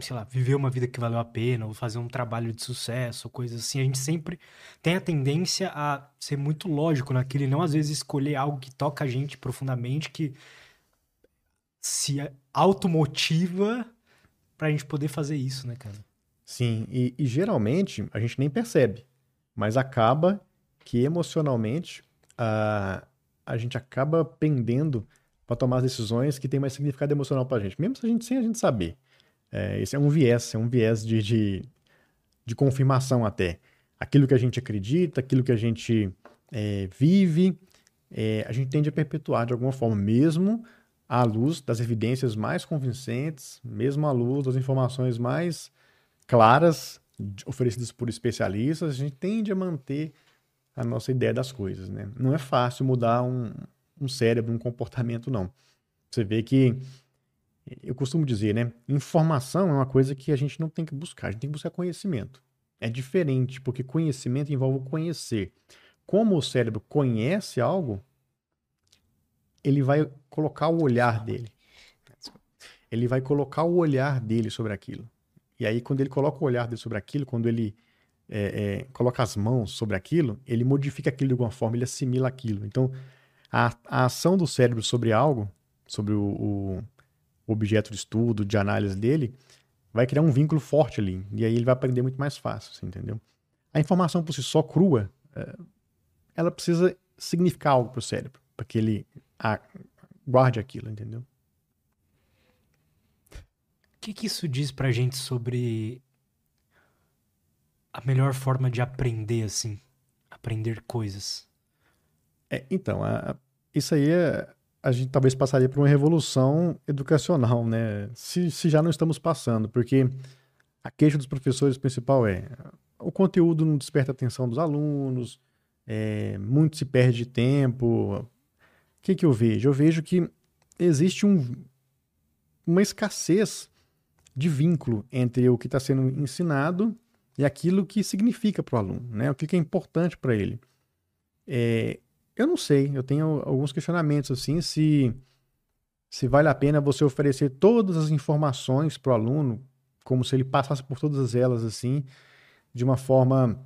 sei lá, viver uma vida que valeu a pena, ou fazer um trabalho de sucesso, coisas assim, a gente sempre tem a tendência a ser muito lógico naquilo e não às vezes escolher algo que toca a gente profundamente, que se automotiva pra gente poder fazer isso, né, cara? Sim, e, e geralmente a gente nem percebe, mas acaba que emocionalmente a, a gente acaba pendendo para tomar as decisões que têm mais significado emocional pra gente, mesmo se a gente, sem a gente saber. É, esse é um viés, é um viés de, de, de, confirmação até. Aquilo que a gente acredita, aquilo que a gente é, vive, é, a gente tende a perpetuar de alguma forma, mesmo à luz das evidências mais convincentes, mesmo à luz das informações mais claras oferecidas por especialistas, a gente tende a manter a nossa ideia das coisas, né? Não é fácil mudar um, um cérebro, um comportamento, não. Você vê que eu costumo dizer, né? Informação é uma coisa que a gente não tem que buscar, a gente tem que buscar conhecimento. É diferente, porque conhecimento envolve conhecer. Como o cérebro conhece algo, ele vai colocar o olhar dele. Ele vai colocar o olhar dele sobre aquilo. E aí, quando ele coloca o olhar dele sobre aquilo, quando ele é, é, coloca as mãos sobre aquilo, ele modifica aquilo de alguma forma, ele assimila aquilo. Então, a, a ação do cérebro sobre algo, sobre o, o objeto de estudo, de análise dele, vai criar um vínculo forte ali. E aí ele vai aprender muito mais fácil, assim, entendeu? A informação por si só crua, é, ela precisa significar algo para o cérebro, para que ele a, guarde aquilo, entendeu? O que, que isso diz pra gente sobre a melhor forma de aprender, assim? Aprender coisas? É, então, a, isso aí é, a gente talvez passaria por uma revolução educacional, né? Se, se já não estamos passando, porque a queixa dos professores principal é o conteúdo não desperta a atenção dos alunos, é, muito se perde tempo. O que, que eu vejo? Eu vejo que existe um, uma escassez de vínculo entre o que está sendo ensinado e aquilo que significa para o aluno, né? O que, que é importante para ele. É, eu não sei, eu tenho alguns questionamentos assim, se se vale a pena você oferecer todas as informações para o aluno, como se ele passasse por todas elas assim, de uma forma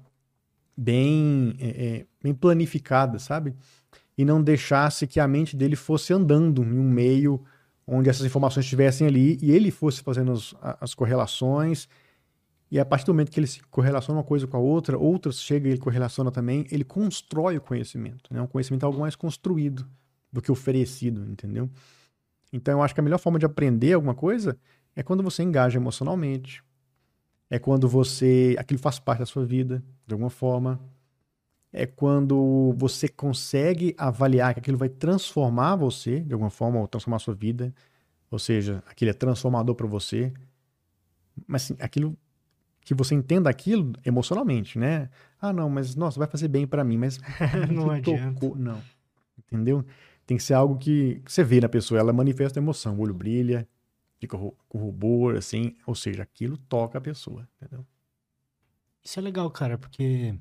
bem, é, é, bem planificada, sabe? E não deixasse que a mente dele fosse andando em um meio onde essas informações estivessem ali e ele fosse fazendo as, as correlações e a partir do momento que ele se correlaciona uma coisa com a outra, outras chega e ele correlaciona também, ele constrói o conhecimento. Né? O conhecimento é algo mais construído do que oferecido, entendeu? Então eu acho que a melhor forma de aprender alguma coisa é quando você engaja emocionalmente. É quando você. aquilo faz parte da sua vida, de alguma forma. É quando você consegue avaliar que aquilo vai transformar você, de alguma forma, ou transformar a sua vida. Ou seja, aquilo é transformador para você. Mas assim, aquilo que você entenda aquilo emocionalmente, né? Ah, não, mas nossa, vai fazer bem para mim, mas *laughs* não *laughs* adianta. Tocou. Não. Entendeu? Tem que ser algo que, você vê na pessoa, ela manifesta emoção, o olho brilha, fica com rubor, assim, ou seja, aquilo toca a pessoa, entendeu? Isso é legal, cara, porque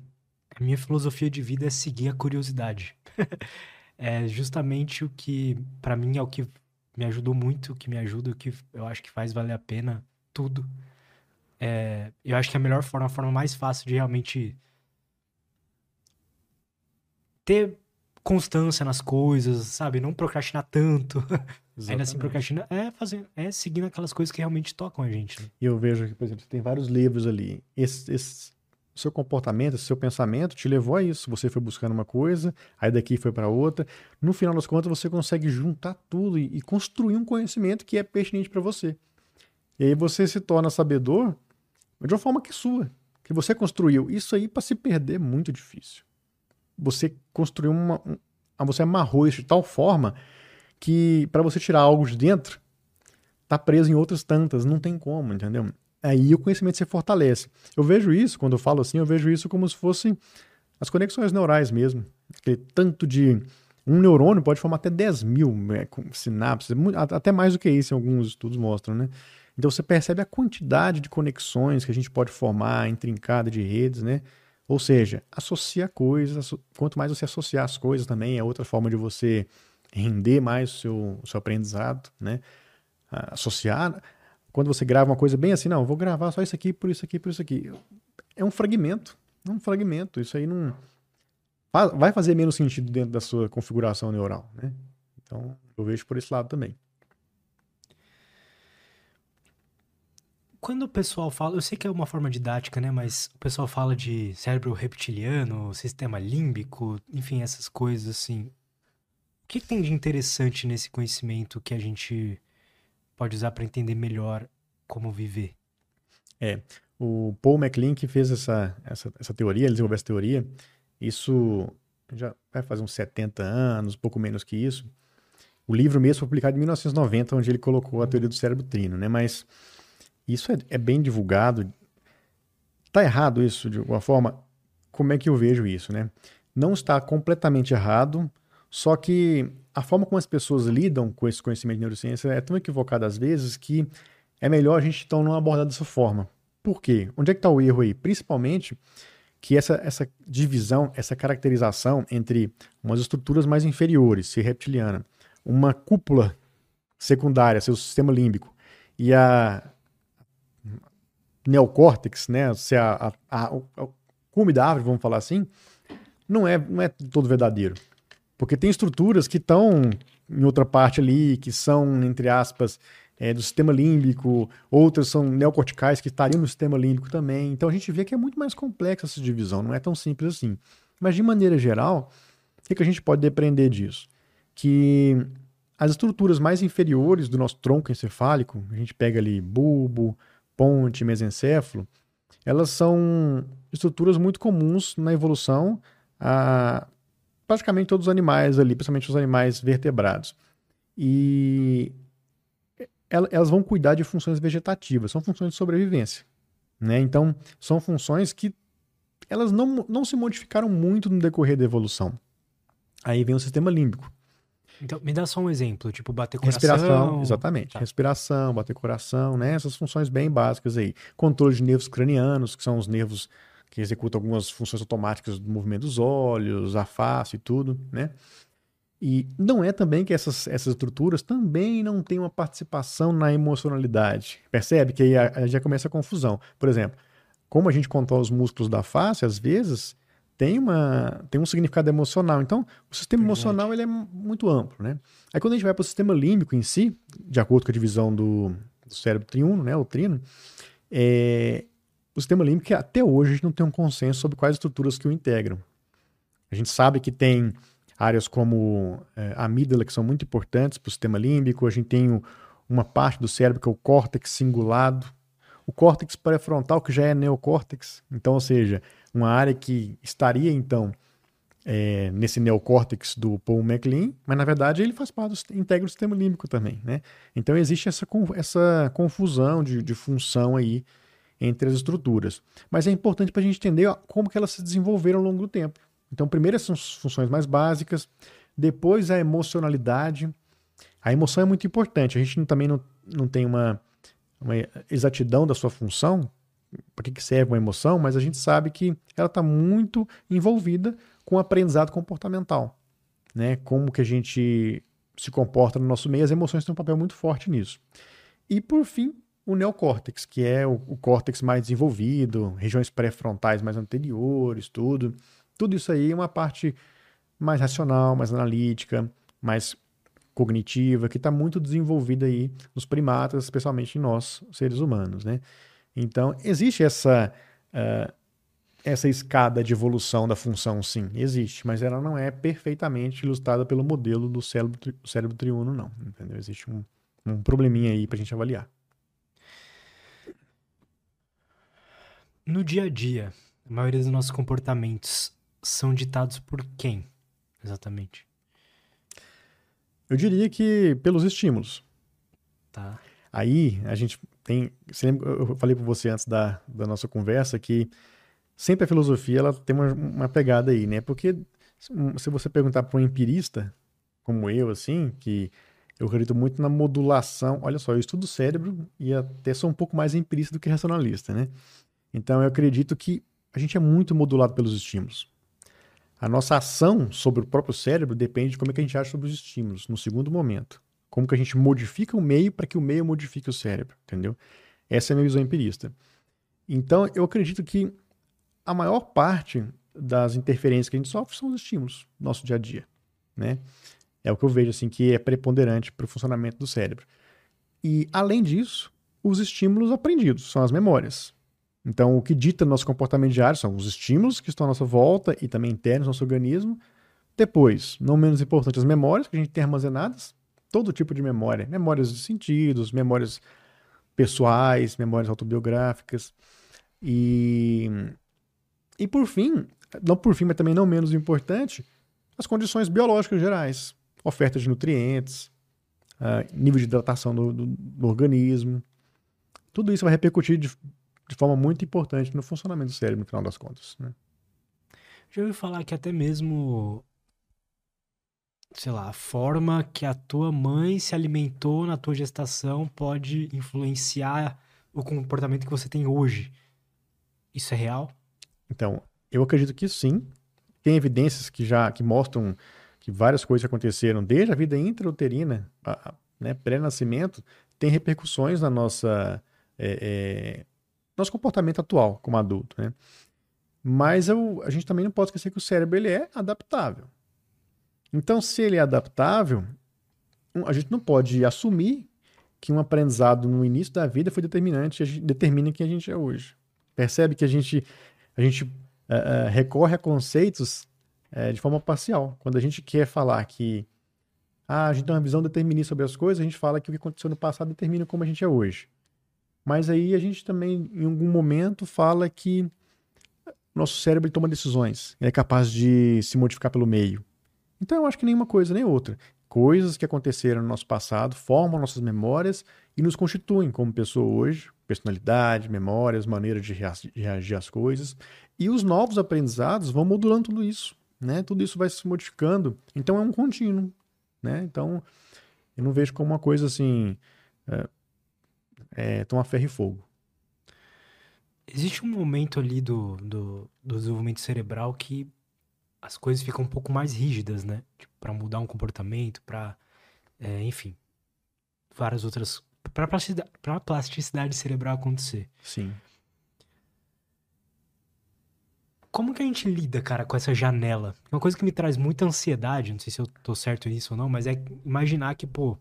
a minha filosofia de vida é seguir a curiosidade. *laughs* é justamente o que, para mim, é o que me ajudou muito, que me ajuda, que eu acho que faz valer a pena tudo. É, eu acho que a melhor forma, a forma mais fácil de realmente ter constância nas coisas, sabe? Não procrastinar tanto. *laughs* Ainda assim, procrastinar é fazer, é seguindo aquelas coisas que realmente tocam a gente. Né? E eu vejo que, por exemplo, tem vários livros ali. Esse, esse seu comportamento, esse seu pensamento te levou a isso. Você foi buscando uma coisa, aí daqui foi para outra. No final das contas, você consegue juntar tudo e, e construir um conhecimento que é pertinente para você. E aí você se torna sabedor de uma forma que é sua, que você construiu. Isso aí, para se perder, é muito difícil. Você construiu uma. Um, você amarrou isso de tal forma que para você tirar algo de dentro, tá preso em outras tantas, não tem como, entendeu? Aí o conhecimento se fortalece. Eu vejo isso, quando eu falo assim, eu vejo isso como se fossem as conexões neurais mesmo. Aquele tanto de. Um neurônio pode formar até 10 mil né, sinapses, até mais do que isso, alguns estudos mostram, né? Então você percebe a quantidade de conexões que a gente pode formar, intrincada de redes, né? Ou seja, associa coisas, quanto mais você associar as coisas também, é outra forma de você render mais o seu, o seu aprendizado, né? Associar. Quando você grava uma coisa bem assim, não, vou gravar só isso aqui, por isso aqui, por isso aqui. É um fragmento. É um fragmento. Isso aí não. Vai fazer menos sentido dentro da sua configuração neural, né? Então, eu vejo por esse lado também. Quando o pessoal fala, eu sei que é uma forma didática, né? Mas o pessoal fala de cérebro reptiliano, sistema límbico, enfim, essas coisas assim. O que, que tem de interessante nesse conhecimento que a gente pode usar para entender melhor como viver? É, o Paul MacLean que fez essa, essa, essa teoria, ele desenvolveu essa teoria, isso já vai fazer uns 70 anos, pouco menos que isso. O livro mesmo foi publicado em 1990, onde ele colocou a teoria do cérebro trino, né? Mas isso é, é bem divulgado. Tá errado isso de alguma forma? Como é que eu vejo isso, né? Não está completamente errado, só que a forma como as pessoas lidam com esse conhecimento de neurociência é tão equivocada às vezes que é melhor a gente então não abordar dessa forma. Por quê? Onde é que está o erro aí? Principalmente que essa, essa divisão, essa caracterização entre umas estruturas mais inferiores, se reptiliana, uma cúpula secundária, seu sistema límbico, e a neocórtex, né, se a, a, a, a cume da árvore, vamos falar assim, não é, não é todo verdadeiro. Porque tem estruturas que estão em outra parte ali, que são, entre aspas, é, do sistema límbico, outras são neocorticais que estariam no sistema límbico também. Então a gente vê que é muito mais complexa essa divisão, não é tão simples assim. Mas de maneira geral, o que, que a gente pode depreender disso? Que as estruturas mais inferiores do nosso tronco encefálico, a gente pega ali bulbo, ponte, mesencéfalo, elas são estruturas muito comuns na evolução a praticamente todos os animais ali, principalmente os animais vertebrados. E elas vão cuidar de funções vegetativas, são funções de sobrevivência. Né? Então, são funções que elas não, não se modificaram muito no decorrer da evolução. Aí vem o sistema límbico. Então, me dá só um exemplo, tipo bater coração. Respiração, exatamente. Tá. Respiração, bater coração, né? Essas funções bem básicas aí. Controle de nervos cranianos, que são os nervos que executam algumas funções automáticas do movimento dos olhos, a face e tudo, né? E não é também que essas, essas estruturas também não têm uma participação na emocionalidade. Percebe que aí a, a já começa a confusão. Por exemplo, como a gente controla os músculos da face, às vezes tem, uma, tem um significado emocional. Então, o sistema Verdade. emocional ele é muito amplo, né? Aí quando a gente vai para o sistema límbico em si, de acordo com a divisão do, do cérebro triuno, né, o trino, é, o sistema límbico até hoje a gente não tem um consenso sobre quais estruturas que o integram. A gente sabe que tem áreas como é, a amígdala que são muito importantes para o sistema límbico, a gente tem uma parte do cérebro que é o córtex cingulado, o córtex pré-frontal que já é neocórtex, então, ou seja, uma área que estaria, então, é, nesse neocórtex do Paul MacLean, mas na verdade ele faz parte do integra o sistema límbico também, né? Então existe essa, essa confusão de, de função aí entre as estruturas. Mas é importante para a gente entender ó, como que elas se desenvolveram ao longo do tempo. Então, primeiro são as funções mais básicas, depois a emocionalidade. A emoção é muito importante. A gente também não, não tem uma, uma exatidão da sua função, para que serve uma emoção, mas a gente sabe que ela está muito envolvida com o aprendizado comportamental. Né? Como que a gente se comporta no nosso meio, as emoções têm um papel muito forte nisso. E por fim, o neocórtex, que é o, o córtex mais desenvolvido, regiões pré-frontais mais anteriores, tudo. Tudo isso aí é uma parte mais racional, mais analítica, mais cognitiva, que está muito desenvolvida aí nos primatas, especialmente em nós, seres humanos, né? Então, existe essa, uh, essa escada de evolução da função, sim, existe, mas ela não é perfeitamente ilustrada pelo modelo do cérebro, cérebro triuno, não, entendeu? Existe um, um probleminha aí para a gente avaliar. No dia a dia, a maioria dos nossos comportamentos são ditados por quem, exatamente? Eu diria que pelos estímulos. Tá. Aí a gente tem. Você lembra, eu falei para você antes da, da nossa conversa que sempre a filosofia ela tem uma, uma pegada aí, né? Porque se você perguntar para um empirista, como eu, assim, que eu acredito muito na modulação. Olha só, eu estudo cérebro e até sou um pouco mais empirista do que racionalista, né? Então eu acredito que a gente é muito modulado pelos estímulos. A nossa ação sobre o próprio cérebro depende de como é que a gente age sobre os estímulos, no segundo momento. Como que a gente modifica o meio para que o meio modifique o cérebro, entendeu? Essa é a minha visão empirista. Então, eu acredito que a maior parte das interferências que a gente sofre são os estímulos no nosso dia a dia, né? É o que eu vejo, assim, que é preponderante para o funcionamento do cérebro. E, além disso, os estímulos aprendidos, são as memórias. Então, o que dita nosso comportamento diário são os estímulos que estão à nossa volta e também internos no nosso organismo. Depois, não menos importante, as memórias que a gente tem armazenadas, todo tipo de memória, memórias de sentidos, memórias pessoais, memórias autobiográficas. E, e por fim, não por fim, mas também não menos importante, as condições biológicas gerais, oferta de nutrientes, uh, nível de hidratação do, do, do organismo. Tudo isso vai repercutir de de forma muito importante no funcionamento do cérebro, no final das contas. Né? Já ouvi falar que até mesmo, sei lá, a forma que a tua mãe se alimentou na tua gestação pode influenciar o comportamento que você tem hoje. Isso é real? Então, eu acredito que sim. Tem evidências que já que mostram que várias coisas aconteceram desde a vida intrauterina, né, pré-nascimento, tem repercussões na nossa é, é, nosso comportamento atual como adulto, né? Mas eu, a gente também não pode esquecer que o cérebro ele é adaptável. Então, se ele é adaptável, a gente não pode assumir que um aprendizado no início da vida foi determinante, e determina quem a gente é hoje. Percebe que a gente, a gente uh, recorre a conceitos uh, de forma parcial. Quando a gente quer falar que ah, a gente tem uma visão determinista sobre as coisas, a gente fala que o que aconteceu no passado determina como a gente é hoje. Mas aí a gente também, em algum momento, fala que nosso cérebro toma decisões, ele é capaz de se modificar pelo meio. Então eu acho que nenhuma coisa nem outra. Coisas que aconteceram no nosso passado formam nossas memórias e nos constituem como pessoa hoje, personalidade, memórias, maneira de reagir às coisas. E os novos aprendizados vão modulando tudo isso, né? Tudo isso vai se modificando. Então é um contínuo, né? Então eu não vejo como uma coisa assim. É, é, tomar ferro e fogo. Existe um momento ali do, do, do desenvolvimento cerebral que as coisas ficam um pouco mais rígidas, né? Tipo, para mudar um comportamento, para, é, enfim, várias outras. para plasticidade, plasticidade cerebral acontecer. Sim. Como que a gente lida, cara, com essa janela? Uma coisa que me traz muita ansiedade, não sei se eu tô certo nisso ou não, mas é imaginar que, pô,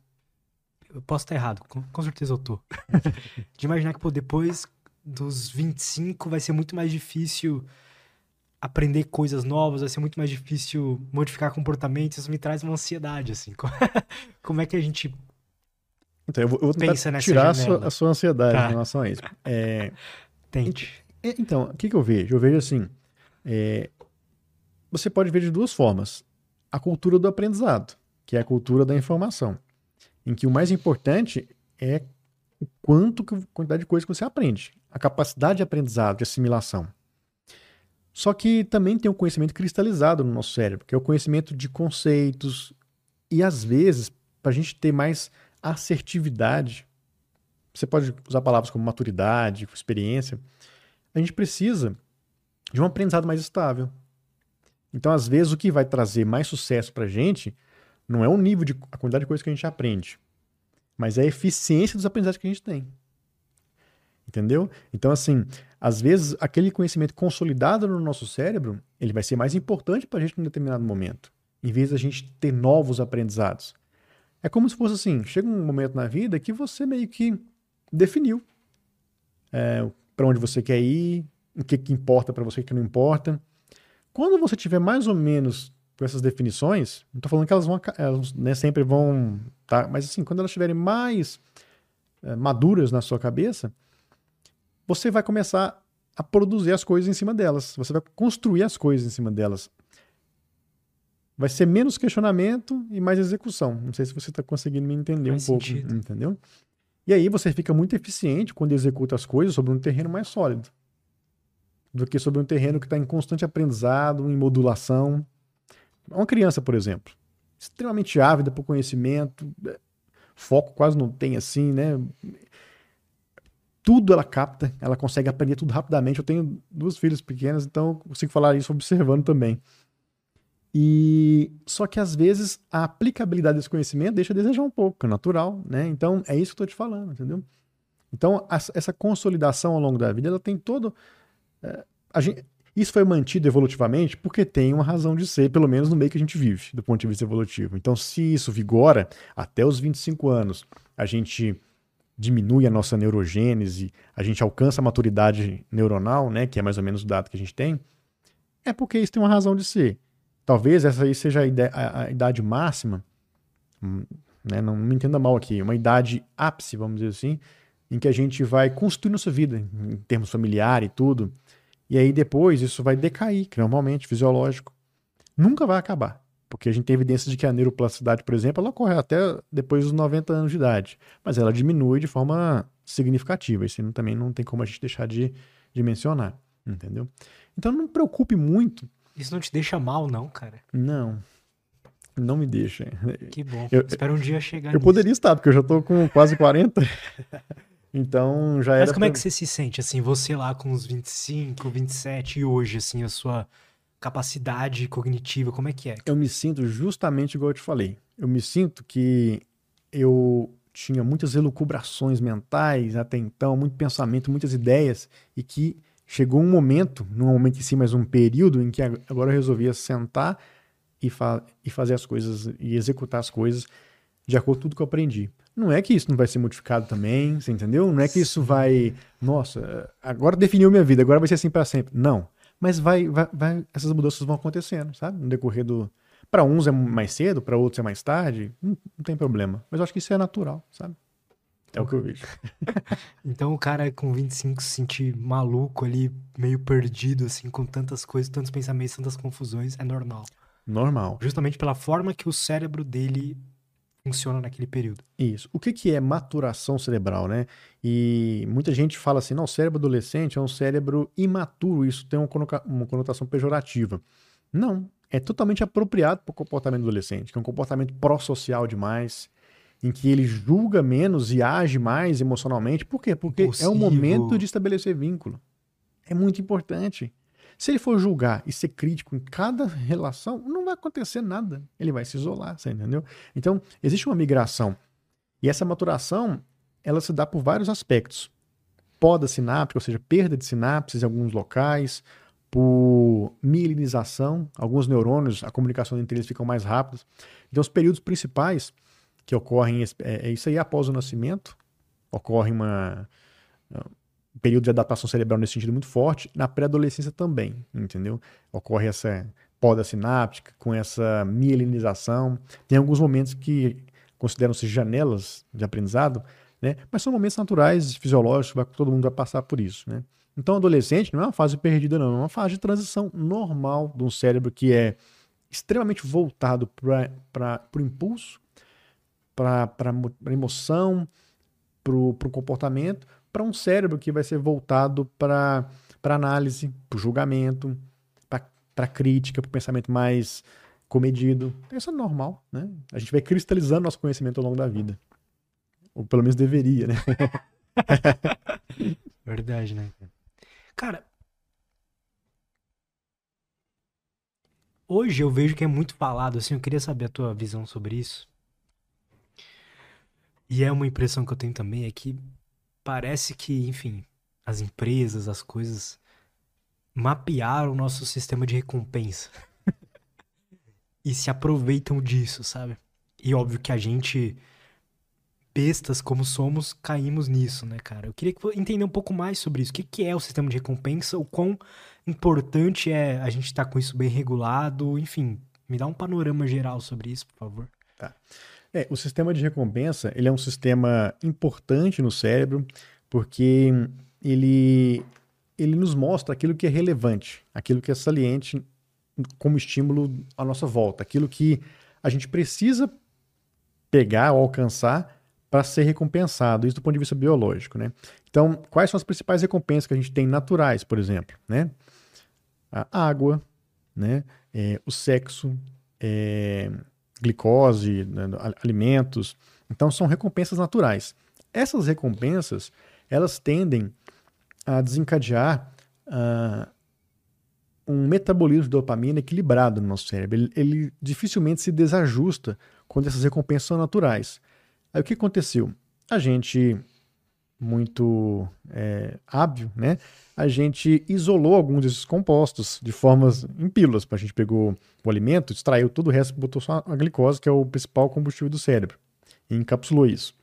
eu posso estar errado, com, com certeza eu tô. *laughs* de imaginar que, pô, depois dos 25 vai ser muito mais difícil aprender coisas novas, vai ser muito mais difícil modificar comportamentos, isso me traz uma ansiedade, assim. *laughs* Como é que a gente então, eu vou, eu vou tentar tirar a sua, a sua, ansiedade tá. em relação a isso. É, Tente. Então, o que, que eu vejo? Eu vejo assim, é, você pode ver de duas formas. A cultura do aprendizado, que é a cultura da informação em que o mais importante é o quanto, a quantidade de coisas que você aprende, a capacidade de aprendizado, de assimilação. Só que também tem um conhecimento cristalizado no nosso cérebro, que é o conhecimento de conceitos. E às vezes, para a gente ter mais assertividade, você pode usar palavras como maturidade, experiência, a gente precisa de um aprendizado mais estável. Então, às vezes, o que vai trazer mais sucesso para a gente Não é o nível de a quantidade de coisas que a gente aprende, mas é a eficiência dos aprendizados que a gente tem. Entendeu? Então, assim, às vezes aquele conhecimento consolidado no nosso cérebro, ele vai ser mais importante para a gente em um determinado momento, em vez da gente ter novos aprendizados. É como se fosse assim, chega um momento na vida que você meio que definiu é, para onde você quer ir, o que, que importa para você, o que não importa. Quando você tiver mais ou menos com essas definições, não estou falando que elas vão elas, né, sempre vão, tá? mas assim, quando elas estiverem mais é, maduras na sua cabeça, você vai começar a produzir as coisas em cima delas, você vai construir as coisas em cima delas. Vai ser menos questionamento e mais execução. Não sei se você está conseguindo me entender Faz um sentido. pouco, entendeu? E aí você fica muito eficiente quando executa as coisas sobre um terreno mais sólido do que sobre um terreno que está em constante aprendizado, em modulação. Uma criança, por exemplo, extremamente ávida por conhecimento, é, foco quase não tem assim, né? Tudo ela capta, ela consegue aprender tudo rapidamente. Eu tenho duas filhas pequenas, então consigo falar isso observando também. E só que às vezes a aplicabilidade desse conhecimento deixa a desejar um pouco, é natural, né? Então é isso que eu estou te falando, entendeu? Então essa consolidação ao longo da vida, ela tem todo é, gente, isso foi mantido evolutivamente porque tem uma razão de ser, pelo menos no meio que a gente vive, do ponto de vista evolutivo. Então, se isso vigora até os 25 anos, a gente diminui a nossa neurogênese, a gente alcança a maturidade neuronal, né, que é mais ou menos o dado que a gente tem, é porque isso tem uma razão de ser. Talvez essa aí seja a, idade máxima, hum, né, não me entenda mal aqui, uma idade ápice, vamos dizer assim, em que a gente vai construir nossa vida em termos familiar e tudo. E aí depois isso vai decair, que normalmente, fisiológico. Nunca vai acabar. Porque a gente tem evidência de que a neuroplasticidade, por exemplo, ela ocorre até depois dos 90 anos de idade. Mas ela diminui de forma significativa. Isso também não tem como a gente deixar de, de mencionar. Entendeu? Então não me preocupe muito. Isso não te deixa mal, não, cara? Não. Não me deixa. Que bom. Eu, Espero um dia chegar. Eu nisso. poderia estar, porque eu já tô com quase 40. *laughs* Então já era. Mas como pra... é que você se sente, assim, você lá com uns 25, 27 e hoje, assim, a sua capacidade cognitiva, como é que é? Eu me sinto justamente igual eu te falei. Eu me sinto que eu tinha muitas elucubrações mentais até então, muito pensamento, muitas ideias, e que chegou um momento, num momento em si, mas um período, em que agora eu resolvia sentar e, fa e fazer as coisas, e executar as coisas de acordo com tudo que eu aprendi. Não é que isso não vai ser modificado também, você entendeu? Não é que isso vai, nossa, agora definiu minha vida, agora vai ser assim para sempre. Não. Mas vai, vai, vai, essas mudanças vão acontecendo, sabe? No decorrer do. Para uns é mais cedo, para outros é mais tarde, não, não, tem problema. Mas eu acho que isso é natural, sabe? É o que eu vejo. *laughs* então o cara com 25 se sentir maluco ali, meio perdido, assim, com tantas coisas, tantos pensamentos, tantas confusões, é normal. Normal. Justamente pela forma que o cérebro dele funciona naquele período. Isso. O que, que é maturação cerebral, né? E muita gente fala assim, não, o cérebro adolescente é um cérebro imaturo, isso tem uma conotação pejorativa. Não, é totalmente apropriado para o comportamento adolescente, que é um comportamento pró-social demais, em que ele julga menos e age mais emocionalmente. Por quê? Porque é o momento de estabelecer vínculo. É muito importante. Se ele for julgar e ser crítico em cada relação, não vai acontecer nada. Ele vai se isolar, você entendeu? Então, existe uma migração. E essa maturação, ela se dá por vários aspectos. Poda sináptica, ou seja, perda de sinapses em alguns locais, por mielinização, alguns neurônios, a comunicação entre eles fica mais rápida. Então, os períodos principais que ocorrem, é, é isso aí após o nascimento, ocorre uma, período de adaptação cerebral nesse sentido muito forte, na pré-adolescência também, entendeu? Ocorre essa poda sináptica, com essa mielinização. Tem alguns momentos que consideram-se janelas de aprendizado, né? Mas são momentos naturais, fisiológicos, todo mundo vai passar por isso, né? Então, adolescente não é uma fase perdida, não, é uma fase de transição normal de um cérebro que é extremamente voltado para o impulso, para a emoção, para o comportamento, para um cérebro que vai ser voltado para análise, para julgamento, para crítica, para o pensamento mais comedido. Isso é normal, né? A gente vai cristalizando nosso conhecimento ao longo da vida. Ou pelo menos deveria, né? *laughs* Verdade, né? Cara, hoje eu vejo que é muito falado, assim, eu queria saber a tua visão sobre isso. E é uma impressão que eu tenho também, é que parece que, enfim, as empresas, as coisas mapearam o nosso sistema de recompensa. *laughs* e se aproveitam disso, sabe? E óbvio que a gente, bestas como somos, caímos nisso, né, cara? Eu queria entender um pouco mais sobre isso. O que, que é o sistema de recompensa? O quão importante é a gente estar tá com isso bem regulado? Enfim, me dá um panorama geral sobre isso, por favor. Tá. É, o sistema de recompensa, ele é um sistema importante no cérebro, porque ele, ele nos mostra aquilo que é relevante, aquilo que é saliente como estímulo à nossa volta, aquilo que a gente precisa pegar ou alcançar para ser recompensado, isso do ponto de vista biológico, né? Então, quais são as principais recompensas que a gente tem naturais, por exemplo, né? A água, né? É, o sexo, é, glicose, né? alimentos. Então, são recompensas naturais. Essas recompensas, elas tendem a desencadear uh, um metabolismo de dopamina equilibrado no nosso cérebro. Ele, ele dificilmente se desajusta quando essas recompensas são naturais. Aí o que aconteceu? A gente, muito é, hábil, né? A gente isolou alguns desses compostos de formas em pílulas. A gente pegou o alimento, extraiu todo o resto, botou só a glicose, que é o principal combustível do cérebro, e encapsulou isso.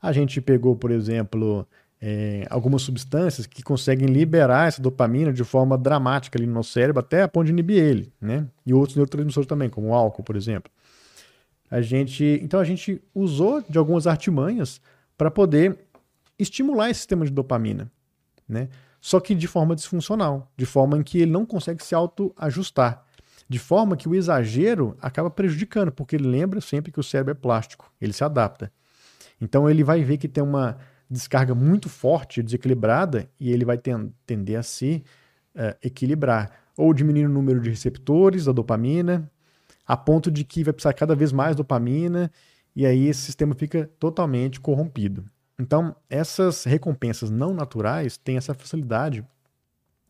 A gente pegou, por exemplo, é, algumas substâncias que conseguem liberar essa dopamina de forma dramática ali no nosso cérebro, até a ponto de inibir ele, né? E outros neurotransmissores também, como o álcool, por exemplo. A gente, então a gente usou de algumas artimanhas para poder estimular esse sistema de dopamina, né? Só que de forma disfuncional, de forma em que ele não consegue se autoajustar, de forma que o exagero acaba prejudicando, porque ele lembra sempre que o cérebro é plástico, ele se adapta. Então ele vai ver que tem uma descarga muito forte, desequilibrada, e ele vai tender a se uh, equilibrar, ou diminuir o número de receptores da dopamina, a ponto de que vai precisar cada vez mais dopamina e aí esse sistema fica totalmente corrompido. Então, essas recompensas não naturais têm essa facilidade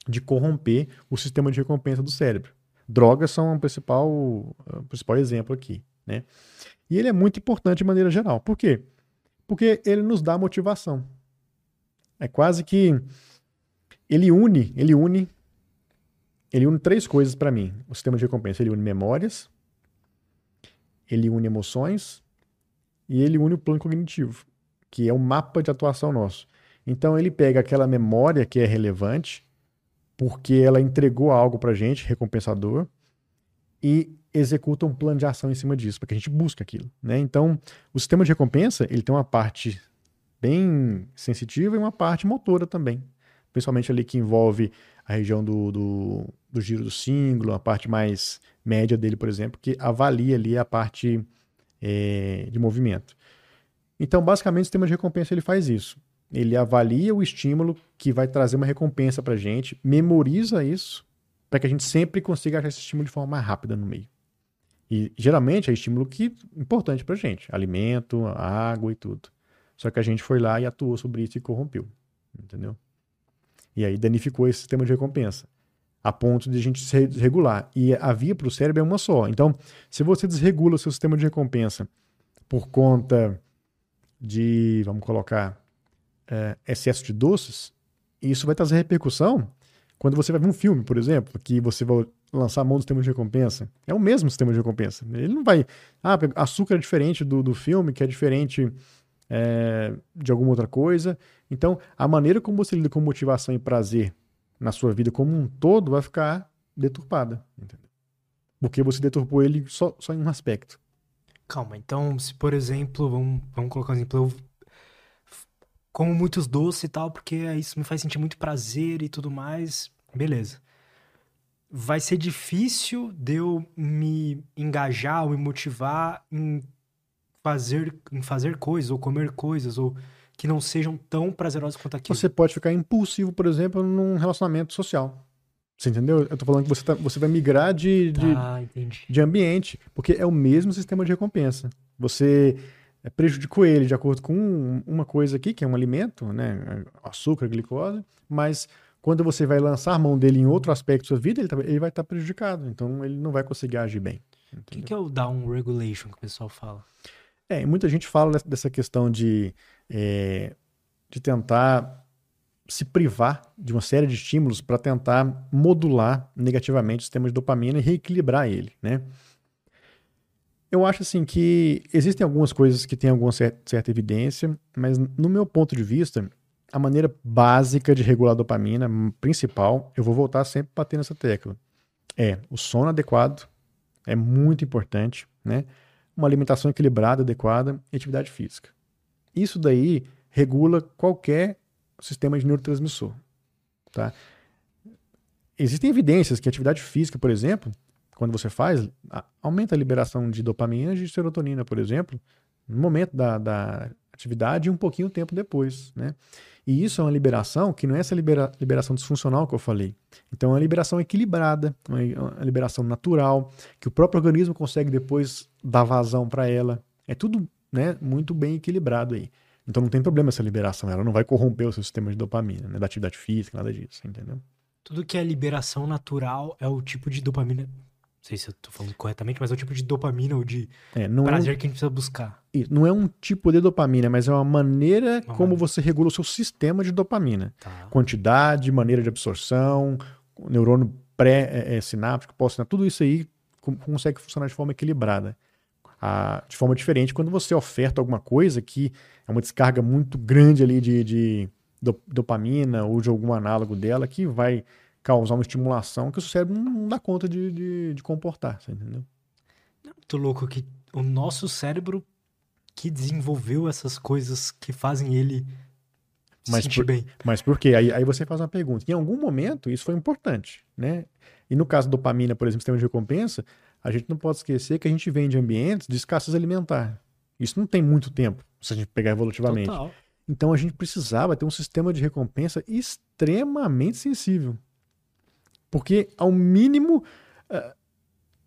de corromper o sistema de recompensa do cérebro. Drogas são o principal, o principal exemplo aqui. Né? E ele é muito importante de maneira geral. Por quê? Porque ele nos dá motivação. É quase que ele une, ele une, ele une três coisas para mim. O sistema de recompensa ele une memórias, ele une emoções e ele une o plano cognitivo, que é o mapa de atuação nosso. Então ele pega aquela memória que é relevante, porque ela entregou algo para gente, recompensador, e executa um plano de ação em cima disso, para que a gente busque aquilo. Né? Então, o sistema de recompensa ele tem uma parte bem sensitiva e uma parte motora também, principalmente ali que envolve a região do, do, do giro do símbolo, a parte mais média dele, por exemplo, que avalia ali a parte é, de movimento. Então, basicamente, o sistema de recompensa ele faz isso. Ele avalia o estímulo que vai trazer uma recompensa para a gente, memoriza isso, para que a gente sempre consiga achar esse estímulo de forma mais rápida no meio. E geralmente é estímulo que importante para a gente, alimento, água e tudo. Só que a gente foi lá e atuou sobre isso e corrompeu, entendeu? E aí danificou esse sistema de recompensa a ponto de a gente se desregular. E a via para o cérebro é uma só. Então, se você desregula o seu sistema de recompensa por conta de, vamos colocar, é, excesso de doces, isso vai trazer repercussão quando você vai ver um filme, por exemplo, que você vai lançar a mão do sistema de recompensa. É o mesmo sistema de recompensa. Ele não vai. Ah, açúcar é diferente do, do filme, que é diferente é, de alguma outra coisa. Então, a maneira como você lida com motivação e prazer na sua vida como um todo vai ficar deturpada. Entendeu? Porque você deturpou ele só, só em um aspecto. Calma, então, se por exemplo, vamos, vamos colocar um exemplo, eu como muitos doces e tal, porque isso me faz sentir muito prazer e tudo mais, beleza. Vai ser difícil de eu me engajar ou me motivar em fazer, em fazer coisas, ou comer coisas, ou que não sejam tão prazerosas quanto aquilo. Você pode ficar impulsivo, por exemplo, num relacionamento social. Você entendeu? Eu tô falando que você, tá, você vai migrar de, de, ah, de ambiente, porque é o mesmo sistema de recompensa. Você é, prejudicou ele de acordo com uma coisa aqui, que é um alimento, né? Açúcar, glicose, mas quando você vai lançar a mão dele em outro aspecto da sua vida, ele, tá, ele vai estar tá prejudicado. Então, ele não vai conseguir agir bem. O que, que é o down regulation que o pessoal fala? É, muita gente fala dessa questão de, é, de tentar se privar de uma série de estímulos para tentar modular negativamente o sistema de dopamina e reequilibrar ele, né? Eu acho assim que existem algumas coisas que têm alguma certa evidência, mas no meu ponto de vista, a maneira básica de regular a dopamina, principal, eu vou voltar sempre bater nessa tecla, é o sono adequado, é muito importante, né? Uma alimentação equilibrada, adequada e atividade física. Isso daí regula qualquer sistema de neurotransmissor, tá? Existem evidências que a atividade física, por exemplo, quando você faz, aumenta a liberação de dopamina e de serotonina, por exemplo, no momento da, da atividade e um pouquinho tempo depois, né? E isso é uma liberação que não é essa libera, liberação disfuncional que eu falei. Então é uma liberação equilibrada, uma, uma liberação natural, que o próprio organismo consegue depois dar vazão para ela. É tudo né, muito bem equilibrado aí. Então não tem problema essa liberação, ela não vai corromper o seu sistema de dopamina, né, da atividade física, nada disso, entendeu? Tudo que é liberação natural é o tipo de dopamina não sei se eu tô falando corretamente, mas é o tipo de dopamina ou de é, prazer é um, que a gente precisa buscar. Não é um tipo de dopamina, mas é uma maneira uma como maneira. você regula o seu sistema de dopamina. Tá. Quantidade, maneira de absorção, neurônio pré-sináptico, pós-sináptico, tudo isso aí consegue funcionar de forma equilibrada. Ah, de forma diferente quando você oferta alguma coisa que é uma descarga muito grande ali de, de dopamina ou de algum análogo dela que vai causar uma estimulação que o cérebro não dá conta de, de, de comportar, você entendeu? É muito louco que o nosso cérebro que desenvolveu essas coisas que fazem ele se mas sentir por, bem. Mas por quê? Aí, aí você faz uma pergunta. Em algum momento isso foi importante, né? E no caso da dopamina, por exemplo, sistema de recompensa, a gente não pode esquecer que a gente vem de ambientes de escassez alimentar. Isso não tem muito tempo, se a gente pegar evolutivamente. Total. Então a gente precisava ter um sistema de recompensa extremamente sensível. Porque, ao mínimo, uh,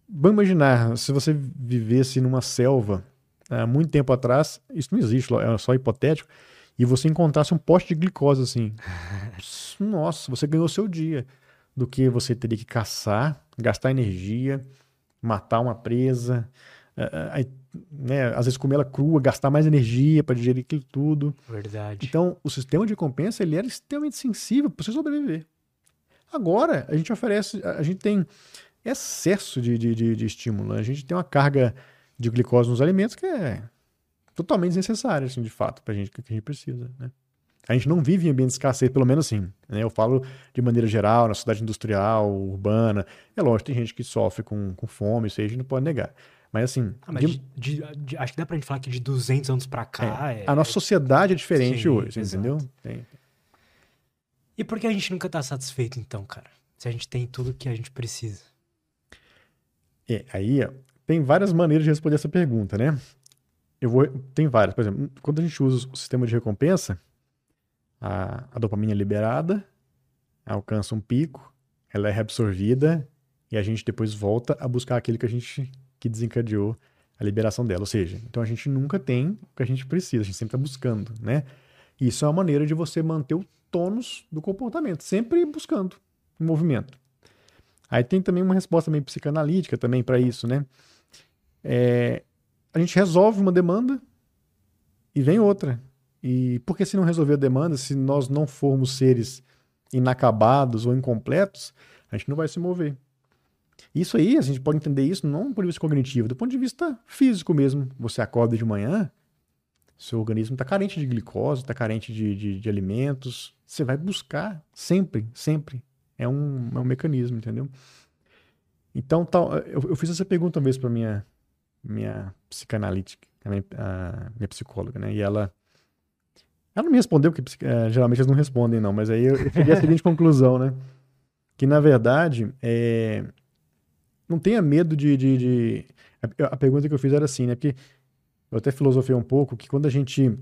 vamos imaginar, se você vivesse numa selva há uh, muito tempo atrás, isso não existe, é só hipotético, e você encontrasse um poste de glicose assim. *laughs* Nossa, você ganhou seu dia. Do que você teria que caçar, gastar energia, matar uma presa, né, às vezes comer ela crua, gastar mais energia para digerir aquilo tudo. Verdade. Então, o sistema de recompensa ele era extremamente sensível para você sobreviver. Agora, a gente oferece, a gente tem excesso de, de, de, de estímulo. A gente tem uma carga de glicose nos alimentos que é totalmente desnecessária, assim, de fato, para a gente, que a gente precisa, né? A gente não vive em ambiente de escassez, pelo menos assim. Né? Eu falo de maneira geral, na cidade industrial, urbana. É lógico, tem gente que sofre com, com fome, isso aí a gente não pode negar. Mas assim. Ah, mas de, de, de, acho que dá pra gente falar que de 200 anos pra cá. É, é... A nossa sociedade é diferente Sim, hoje, exato. entendeu? Tem, e por que a gente nunca tá satisfeito, então, cara? Se a gente tem tudo que a gente precisa. É, aí ó, tem várias maneiras de responder essa pergunta, né? Eu vou. Tem várias. Por exemplo, quando a gente usa o sistema de recompensa, a, a dopamina é liberada, alcança um pico, ela é reabsorvida e a gente depois volta a buscar aquilo que a gente que desencadeou a liberação dela. Ou seja, então a gente nunca tem o que a gente precisa, a gente sempre está buscando, né? Isso é uma maneira de você manter o tônus do comportamento, sempre buscando um movimento. Aí tem também uma resposta meio psicanalítica também para isso, né? É, a gente resolve uma demanda e vem outra. E por que se não resolver a demanda, se nós não formos seres inacabados ou incompletos, a gente não vai se mover. Isso aí, a gente pode entender isso não do ponto de vista cognitivo, do ponto de vista físico mesmo. Você acorda de manhã, seu organismo está carente de glicose, está carente de, de, de, alimentos, você vai buscar sempre, sempre. É um, é um mecanismo, entendeu? Então, tal, eu, eu fiz essa pergunta uma vez para minha minha psicanalítica, a minha, a minha, psicóloga, né? E ela ela não me respondeu, porque é, geralmente eles não respondem, não, mas aí eu, eu cheguei à seguinte *laughs* conclusão, né? Que na verdade, é, não tenha medo de, de, de, A, a pergunta que eu fiz era assim, né? Porque eu até filosofei um pouco que quando a gente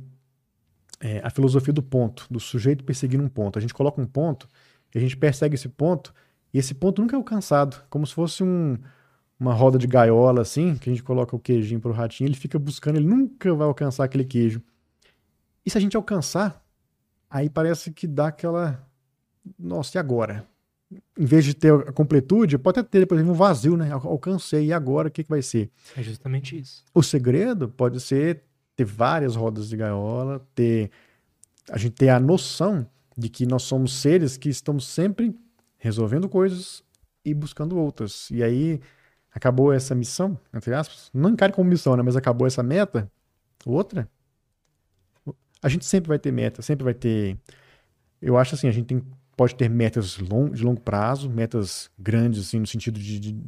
é, a filosofia do ponto, do sujeito perseguindo um ponto. A gente coloca um ponto e a gente persegue esse ponto e esse ponto nunca é alcançado, como se fosse um, uma roda de gaiola assim, que a gente coloca o queijinho para o ratinho, ele fica buscando, ele nunca vai alcançar aquele queijo. E se a gente alcançar, aí parece que dá aquela nossa, e agora? Em vez de ter a completude, pode até ter, por exemplo, um vazio, né? Alcancei, e agora o que, que vai ser? É justamente isso. O segredo pode ser ter várias rodas de gaiola, ter a gente ter a noção de que nós somos seres que estamos sempre resolvendo coisas e buscando outras. E aí acabou essa missão, entre aspas, não encare como missão, né? Mas acabou essa meta, outra. A gente sempre vai ter meta, sempre vai ter. Eu acho assim, a gente tem, pode ter metas long, de longo prazo, metas grandes, assim, no sentido de, de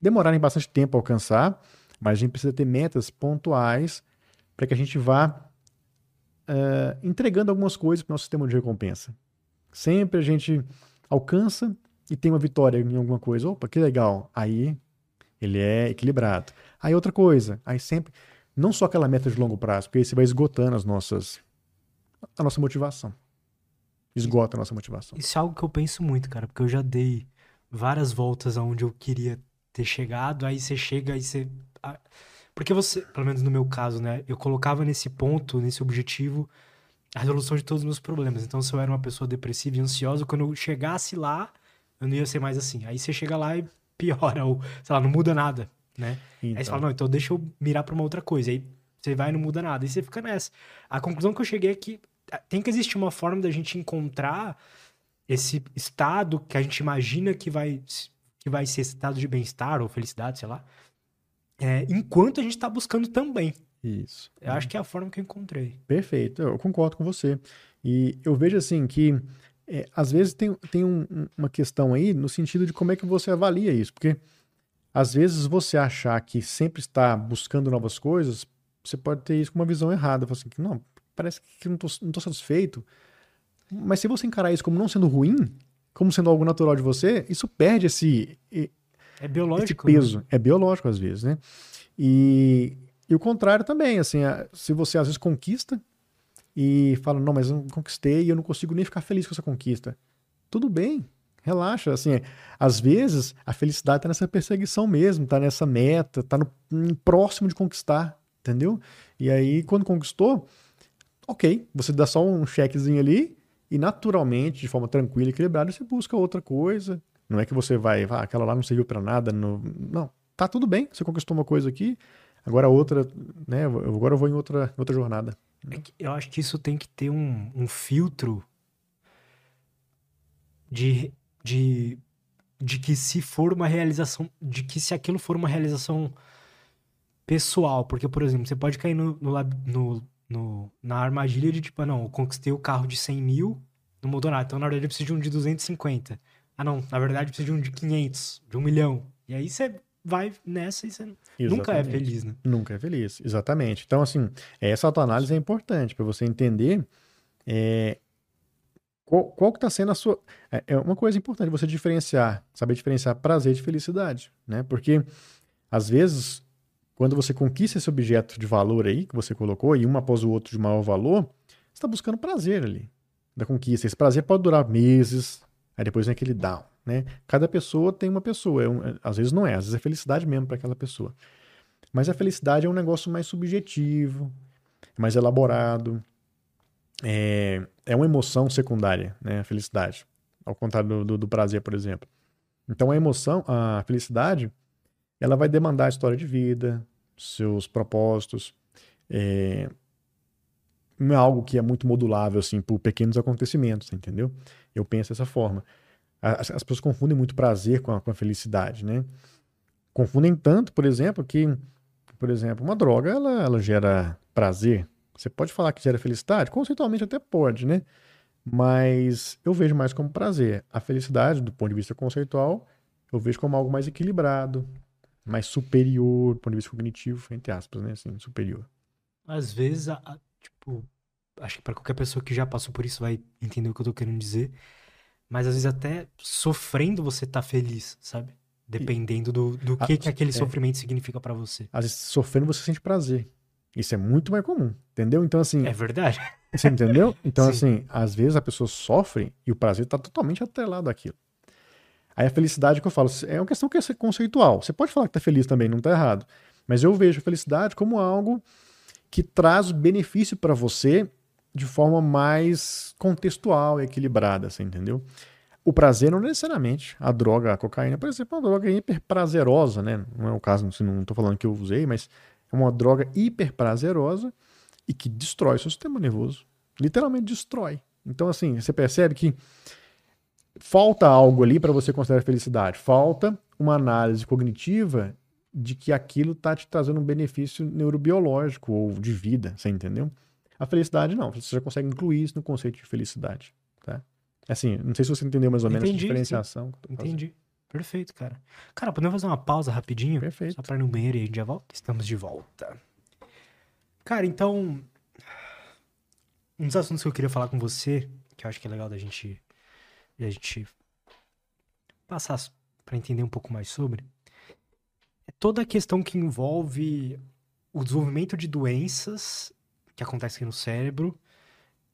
demorarem bastante tempo a alcançar, mas a gente precisa ter metas pontuais para que a gente vá uh, entregando algumas coisas para o nosso sistema de recompensa. Sempre a gente alcança e tem uma vitória em alguma coisa. Opa, que legal. Aí ele é equilibrado. Aí outra coisa, aí sempre. Não só aquela meta de longo prazo, porque aí você vai esgotando as nossas. a nossa motivação. Esgota a nossa motivação. Isso é algo que eu penso muito, cara, porque eu já dei várias voltas aonde eu queria ter chegado, aí você chega e você. Porque você, pelo menos no meu caso, né? Eu colocava nesse ponto, nesse objetivo, a resolução de todos os meus problemas. Então, se eu era uma pessoa depressiva e ansiosa, quando eu chegasse lá, eu não ia ser mais assim. Aí você chega lá e piora, ou, sei lá, não muda nada, né? Então. Aí você fala, não, então deixa eu mirar pra uma outra coisa. Aí você vai e não muda nada. E você fica nessa. A conclusão que eu cheguei é que tem que existir uma forma da gente encontrar esse estado que a gente imagina que vai, que vai ser estado de bem-estar ou felicidade, sei lá, é, enquanto a gente está buscando também. Isso. Eu acho que é a forma que eu encontrei. Perfeito, eu concordo com você. E eu vejo assim que é, às vezes tem, tem um, uma questão aí no sentido de como é que você avalia isso, porque às vezes você achar que sempre está buscando novas coisas, você pode ter isso com uma visão errada. Você assim, não, parece que não estou satisfeito. Mas se você encarar isso como não sendo ruim, como sendo algo natural de você, isso perde esse, é biológico. Esse peso. Né? É biológico, às vezes, né? E, e o contrário também, assim, se você às vezes conquista e fala, não, mas eu não conquistei e eu não consigo nem ficar feliz com essa conquista. Tudo bem, relaxa, assim, às vezes a felicidade tá nessa perseguição mesmo, tá nessa meta, tá no, no próximo de conquistar, entendeu? E aí, quando conquistou, ok, você dá só um chequezinho ali e naturalmente, de forma tranquila e equilibrada, você busca outra coisa, não é que você vai, ah, aquela lá não serviu para nada. No... Não, tá tudo bem, você conquistou uma coisa aqui, agora outra, né? Agora eu vou em outra, outra jornada. É eu acho que isso tem que ter um, um filtro de, de, de que se for uma realização, de que se aquilo for uma realização pessoal, porque, por exemplo, você pode cair no, no, no, no na armadilha de tipo, ah, não, eu conquistei o carro de 100 mil, não mudou nada, então na verdade eu preciso de um de 250. Ah, não, na verdade precisa de um de 500, de um milhão. E aí você vai nessa e você Exatamente. nunca é feliz, né? Nunca é feliz, exatamente. Então, assim, essa autoanálise é importante para você entender é, qual, qual que está sendo a sua... É, é uma coisa importante você diferenciar, saber diferenciar prazer de felicidade, né? Porque, às vezes, quando você conquista esse objeto de valor aí, que você colocou, e um após o outro de maior valor, você está buscando prazer ali da conquista. Esse prazer pode durar meses, Aí depois vem aquele down, né? Cada pessoa tem uma pessoa. É um, é, às vezes não é, às vezes é felicidade mesmo para aquela pessoa. Mas a felicidade é um negócio mais subjetivo, mais elaborado. É, é uma emoção secundária, né? A felicidade. Ao contrário do, do, do prazer, por exemplo. Então a emoção, a felicidade, ela vai demandar a história de vida, seus propósitos. É, não é algo que é muito modulável, assim, por pequenos acontecimentos, entendeu? Eu penso dessa forma. As, as pessoas confundem muito prazer com a, com a, felicidade, né? Confundem tanto, por exemplo, que, por exemplo, uma droga, ela, ela gera prazer. Você pode falar que gera felicidade? Conceitualmente até pode, né? Mas eu vejo mais como prazer. A felicidade, do ponto de vista conceitual, eu vejo como algo mais equilibrado, mais superior, do ponto de vista cognitivo, entre aspas, né? Assim, superior. Às vezes, a, tipo, acho que para qualquer pessoa que já passou por isso vai entender o que eu tô querendo dizer. Mas às vezes até sofrendo você tá feliz, sabe? Dependendo do, do que, que aquele é. sofrimento significa para você. Às vezes sofrendo você sente prazer. Isso é muito mais comum, entendeu? Então assim... É verdade. Você entendeu? *laughs* Então assim, às vezes a pessoa sofre e o prazer tá totalmente atrelado àquilo. Aí a felicidade que eu falo, é uma questão que é conceitual. Você pode falar que tá feliz também, não tá errado. Mas eu vejo a felicidade como algo que traz benefício para você de forma mais contextual e equilibrada, você entendeu? O prazer não necessariamente. A droga, a cocaína, por exemplo, é uma droga hiper prazerosa, né? Não é o caso, não estou falando que eu usei, mas é uma droga hiper prazerosa e que destrói o seu sistema nervoso. Literalmente destrói. Então, assim, você percebe que falta algo ali para você considerar felicidade. Falta uma análise cognitiva de que aquilo está te trazendo um benefício neurobiológico ou de vida, você entendeu? A felicidade não, você já consegue incluir isso no conceito de felicidade, tá? Assim, não sei se você entendeu mais ou menos Entendi, a diferenciação. Entendi. Perfeito, cara. Cara, podemos fazer uma pausa rapidinho? Perfeito. Só para ir no banheiro e a gente já volta? Estamos de volta. Cara, então. Um dos assuntos que eu queria falar com você, que eu acho que é legal da gente. Da gente passar para entender um pouco mais sobre, é toda a questão que envolve o desenvolvimento de doenças que acontecem no cérebro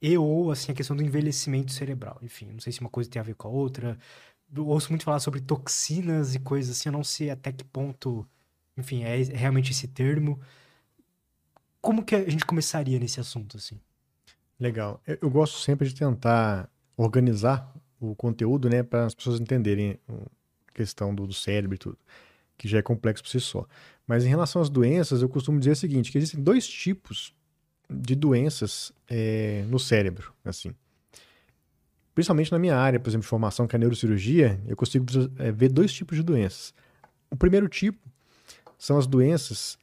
e ou assim a questão do envelhecimento cerebral. Enfim, não sei se uma coisa tem a ver com a outra. Ouço muito falar sobre toxinas e coisas assim, eu não sei até que ponto, enfim, é realmente esse termo. Como que a gente começaria nesse assunto assim? Legal. Eu, eu gosto sempre de tentar organizar o conteúdo, né, para as pessoas entenderem a questão do, do cérebro e tudo que já é complexo por si só. Mas em relação às doenças, eu costumo dizer o seguinte, que existem dois tipos de doenças é, no cérebro, assim. Principalmente na minha área, por exemplo, de formação, que é a neurocirurgia, eu consigo é, ver dois tipos de doenças. O primeiro tipo são as doenças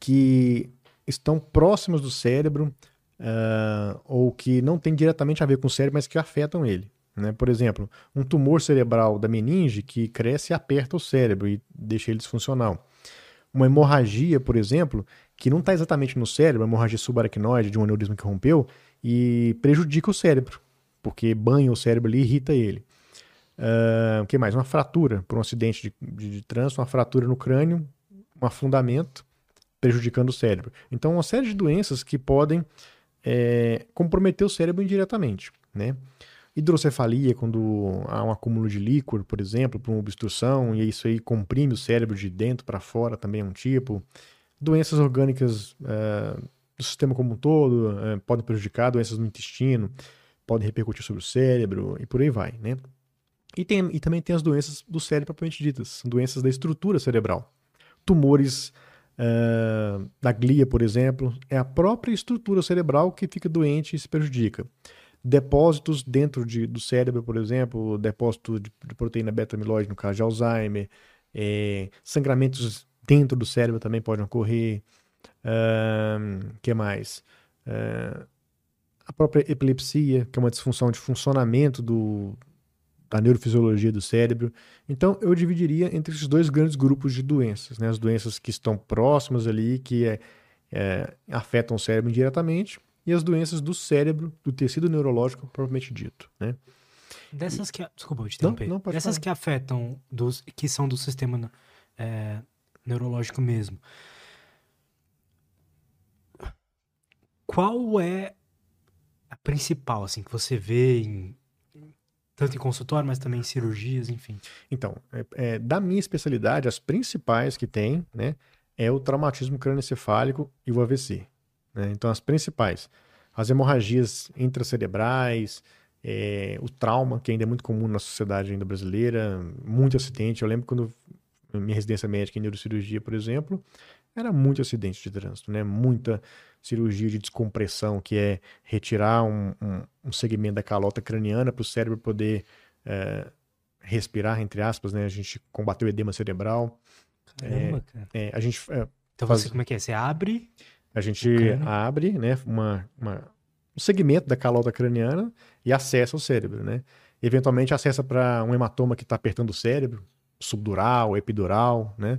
que estão próximas do cérebro uh, ou que não têm diretamente a ver com o cérebro, mas que afetam ele. Né? Por exemplo, um tumor cerebral da meninge que cresce e aperta o cérebro e deixa ele disfuncional. Uma hemorragia, por exemplo, que não está exatamente no cérebro, uma hemorragia subaracnoide de um aneurisma que rompeu e prejudica o cérebro, porque banha o cérebro ali e irrita ele. Uh, o que mais? Uma fratura por um acidente de, de, de trânsito, uma fratura no crânio, um afundamento, prejudicando o cérebro. Então, uma série de doenças que podem é, comprometer o cérebro indiretamente, né? Hidrocefalia, quando há um acúmulo de líquor, por exemplo, por uma obstrução, e isso aí comprime o cérebro de dentro para fora, também é um tipo. Doenças orgânicas é, do sistema como um todo é, podem prejudicar, doenças no intestino podem repercutir sobre o cérebro e por aí vai, né? E, tem, e também tem as doenças do cérebro propriamente ditas, doenças da estrutura cerebral. Tumores uh, da glia, por exemplo, é a própria estrutura cerebral que fica doente e se prejudica depósitos dentro de, do cérebro, por exemplo, depósito de, de proteína beta-amiloide no caso de Alzheimer, é, sangramentos dentro do cérebro também podem ocorrer. O que mais? Uh, a própria epilepsia, que é uma disfunção de funcionamento do, da neurofisiologia do cérebro. Então, eu dividiria entre esses dois grandes grupos de doenças, né? As doenças que estão próximas ali, que é, é, afetam o cérebro indiretamente, e as doenças do cérebro, do tecido neurológico propriamente dito, né? Dessas que... Desculpa, eu te interromper. Não, não, Dessas falar. que afetam, dos, que são do sistema é, neurológico mesmo. Qual é principal, assim, que você vê em, tanto em consultório, mas também em cirurgias, enfim? Então, é, é, da minha especialidade, as principais que tem, né, é o traumatismo crânioencefálico e o AVC. Né? Então, as principais, as hemorragias intracerebrais, é, o trauma, que ainda é muito comum na sociedade ainda brasileira, muito acidente. Eu lembro quando minha residência médica em neurocirurgia, por exemplo, era muito acidente de trânsito, né? Muita cirurgia de descompressão, que é retirar um, um, um segmento da calota craniana para o cérebro poder é, respirar, entre aspas, né? A gente combateu o edema cerebral. Caramba, é, cara. É, a gente, é, então faz... você, como é que é? Você abre a gente abre né, uma, uma, um segmento da calota craniana e acessa o cérebro, né? Eventualmente acessa para um hematoma que está apertando o cérebro, subdural, epidural, né?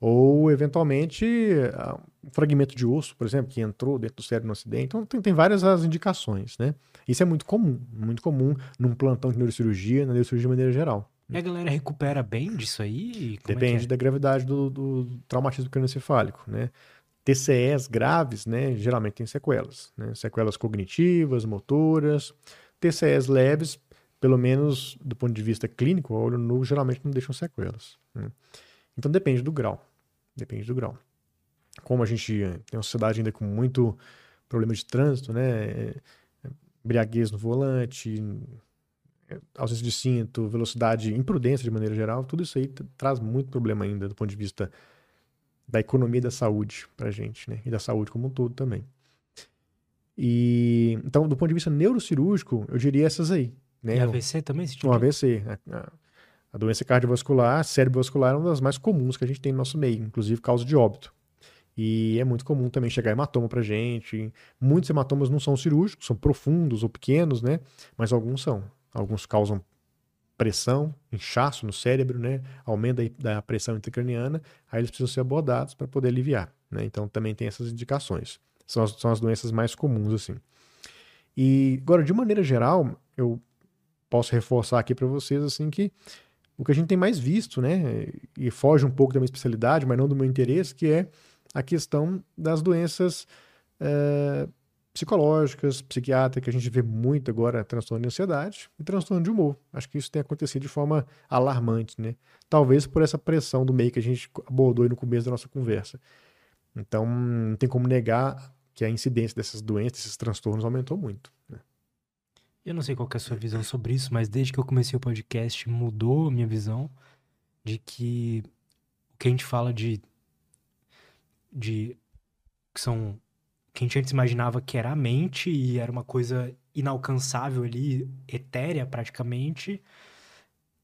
Ou, eventualmente, ah, um fragmento de osso, por exemplo, que entrou dentro do cérebro no acidente. Então, tem, tem várias as indicações, né? Isso é muito comum, muito comum num plantão de neurocirurgia, na neurocirurgia de maneira geral. E a galera recupera bem disso aí? Como é Depende é é? da gravidade do, do traumatismo crânioencefálico, né? TCEs graves, né, geralmente tem sequelas, né, sequelas cognitivas, motoras. TCEs leves, pelo menos do ponto de vista clínico, olho nu geralmente não deixam sequelas. Né. Então depende do grau, depende do grau. Como a gente tem uma sociedade ainda com muito problema de trânsito, né, embriaguez no volante, ausência de cinto, velocidade, imprudência de maneira geral, tudo isso aí traz muito problema ainda do ponto de vista da economia da saúde pra gente, né? E da saúde como um todo também. E então, do ponto de vista neurocirúrgico, eu diria essas aí. Né? E AVC também? Tipo? Um AVC. A, a, doença cardiovascular, cerebrovascular é uma das mais comuns que a gente tem no nosso meio, inclusive causa de óbito. E é muito comum também chegar hematoma pra gente. Muitos hematomas não são cirúrgicos, são profundos ou pequenos, né? Mas alguns são. Alguns causam pressão, inchaço no cérebro, né? Aumento da pressão intracraniana, aí eles precisam ser abordados para poder aliviar, né? Então também tem essas indicações. São as, são as doenças mais comuns, assim. E agora, de maneira geral, eu posso reforçar aqui para vocês, assim, que o que a gente tem mais visto, né? E foge um pouco da minha especialidade, mas não do meu interesse, que é a questão das doenças é, psicológicas, psiquiátricas, a gente vê muito agora transtorno de ansiedade e transtorno de humor. Acho que isso tem acontecido de forma alarmante, né? Talvez por essa pressão do meio que a gente abordou aí no começo da nossa conversa. Então, não tem como negar que a incidência dessas doenças, desses transtornos aumentou muito. Né? Eu não sei qual é a sua visão sobre isso, mas desde que eu comecei o podcast mudou a minha visão de que o que a gente fala de de que são que a gente antes imaginava que era a mente e era uma coisa inalcançável ali, etérea praticamente,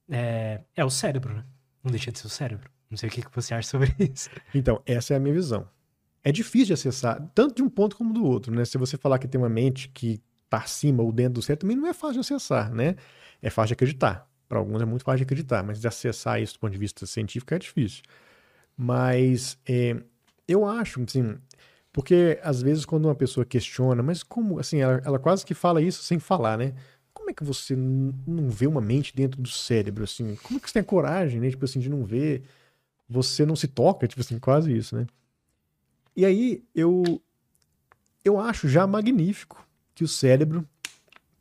é, é o cérebro, né? Não deixa de ser o cérebro. Não sei o que, que você acha sobre *laughs* isso. Então, essa é a minha visão é difícil de acessar, tanto de um ponto como do outro, né? Se você falar que tem uma mente que está acima ou dentro do cérebro, também não é fácil de acessar, né? É fácil de acreditar. Para alguns é muito fácil de acreditar, mas de acessar isso do ponto de vista científico é difícil. Mas é, eu acho, assim, porque às vezes quando uma pessoa questiona, mas como, assim, ela, ela quase que fala isso sem falar, né? Como é que você não vê uma mente dentro do cérebro, assim? Como é que você tem a coragem, né? Tipo assim, de não ver? Você não se toca, tipo assim, quase isso, né? E aí eu eu acho já magnífico que o cérebro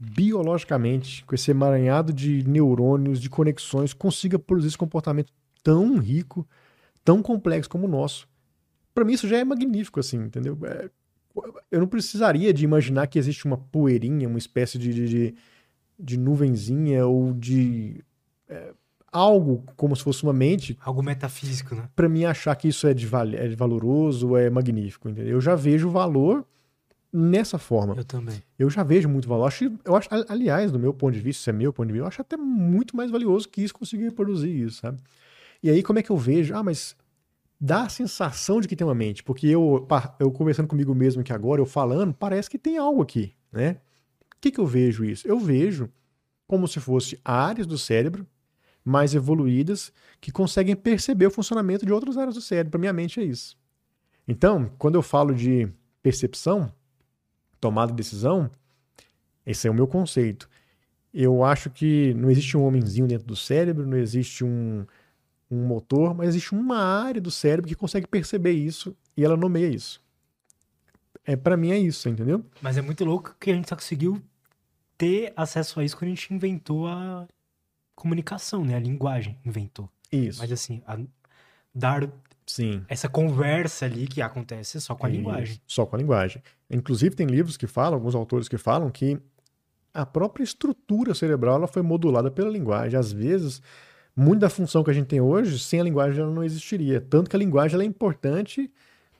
biologicamente, com esse emaranhado de neurônios, de conexões, consiga produzir esse comportamento tão rico, tão complexo como o nosso. Para mim isso já é magnífico assim, entendeu? É, eu não precisaria de imaginar que existe uma poeirinha, uma espécie de, de, de, de nuvenzinha ou de é, algo como se fosse uma mente. Algo metafísico, né? Para mim achar que isso é, de, val é valoroso, é magnífico, entendeu? Eu já vejo valor nessa forma. Eu também. Eu já vejo muito valor. Acho, eu acho, aliás, do meu ponto de vista, se é meu ponto de vista, eu acho até muito mais valioso que isso conseguir reproduzir isso, sabe? E aí, como é que eu vejo? Ah, mas dá a sensação de que tem uma mente, porque eu, eu conversando comigo mesmo aqui agora, eu falando, parece que tem algo aqui, né? O que, que eu vejo isso? Eu vejo como se fosse áreas do cérebro mais evoluídas que conseguem perceber o funcionamento de outras áreas do cérebro. Para minha mente é isso. Então, quando eu falo de percepção, tomada de decisão, esse é o meu conceito. Eu acho que não existe um homenzinho dentro do cérebro, não existe um, um motor, mas existe uma área do cérebro que consegue perceber isso e ela nomeia isso. É para mim é isso, entendeu? Mas é muito louco que a gente só conseguiu ter acesso a isso quando a gente inventou a comunicação, né? A linguagem inventou. Isso. Mas assim, a, dar Sim. essa conversa ali que acontece só com a linguagem. Só com a linguagem. Inclusive, tem livros que falam, alguns autores que falam que a própria estrutura cerebral ela foi modulada pela linguagem. Às vezes, muita da função que a gente tem hoje, sem a linguagem ela não existiria. Tanto que a linguagem é importante,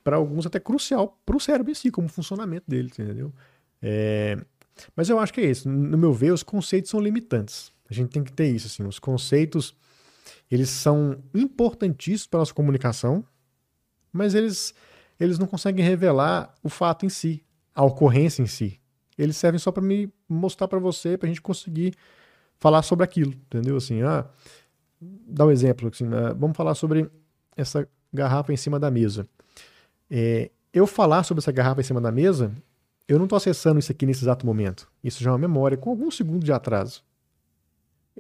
para alguns até crucial, para o cérebro em si, como funcionamento dele, entendeu? É... Mas eu acho que é isso. No meu ver, os conceitos são limitantes. A gente tem que ter isso, assim, os conceitos, eles são importantíssimos para a nossa comunicação, mas eles, eles não conseguem revelar o fato em si, a ocorrência em si. Eles servem só para me mostrar para você, para a gente conseguir falar sobre aquilo, entendeu? Assim, ah, dá um exemplo, assim, ah, vamos falar sobre essa garrafa em cima da mesa. É, eu falar sobre essa garrafa em cima da mesa, eu não estou acessando isso aqui nesse exato momento. Isso já é uma memória com alguns segundos de atraso.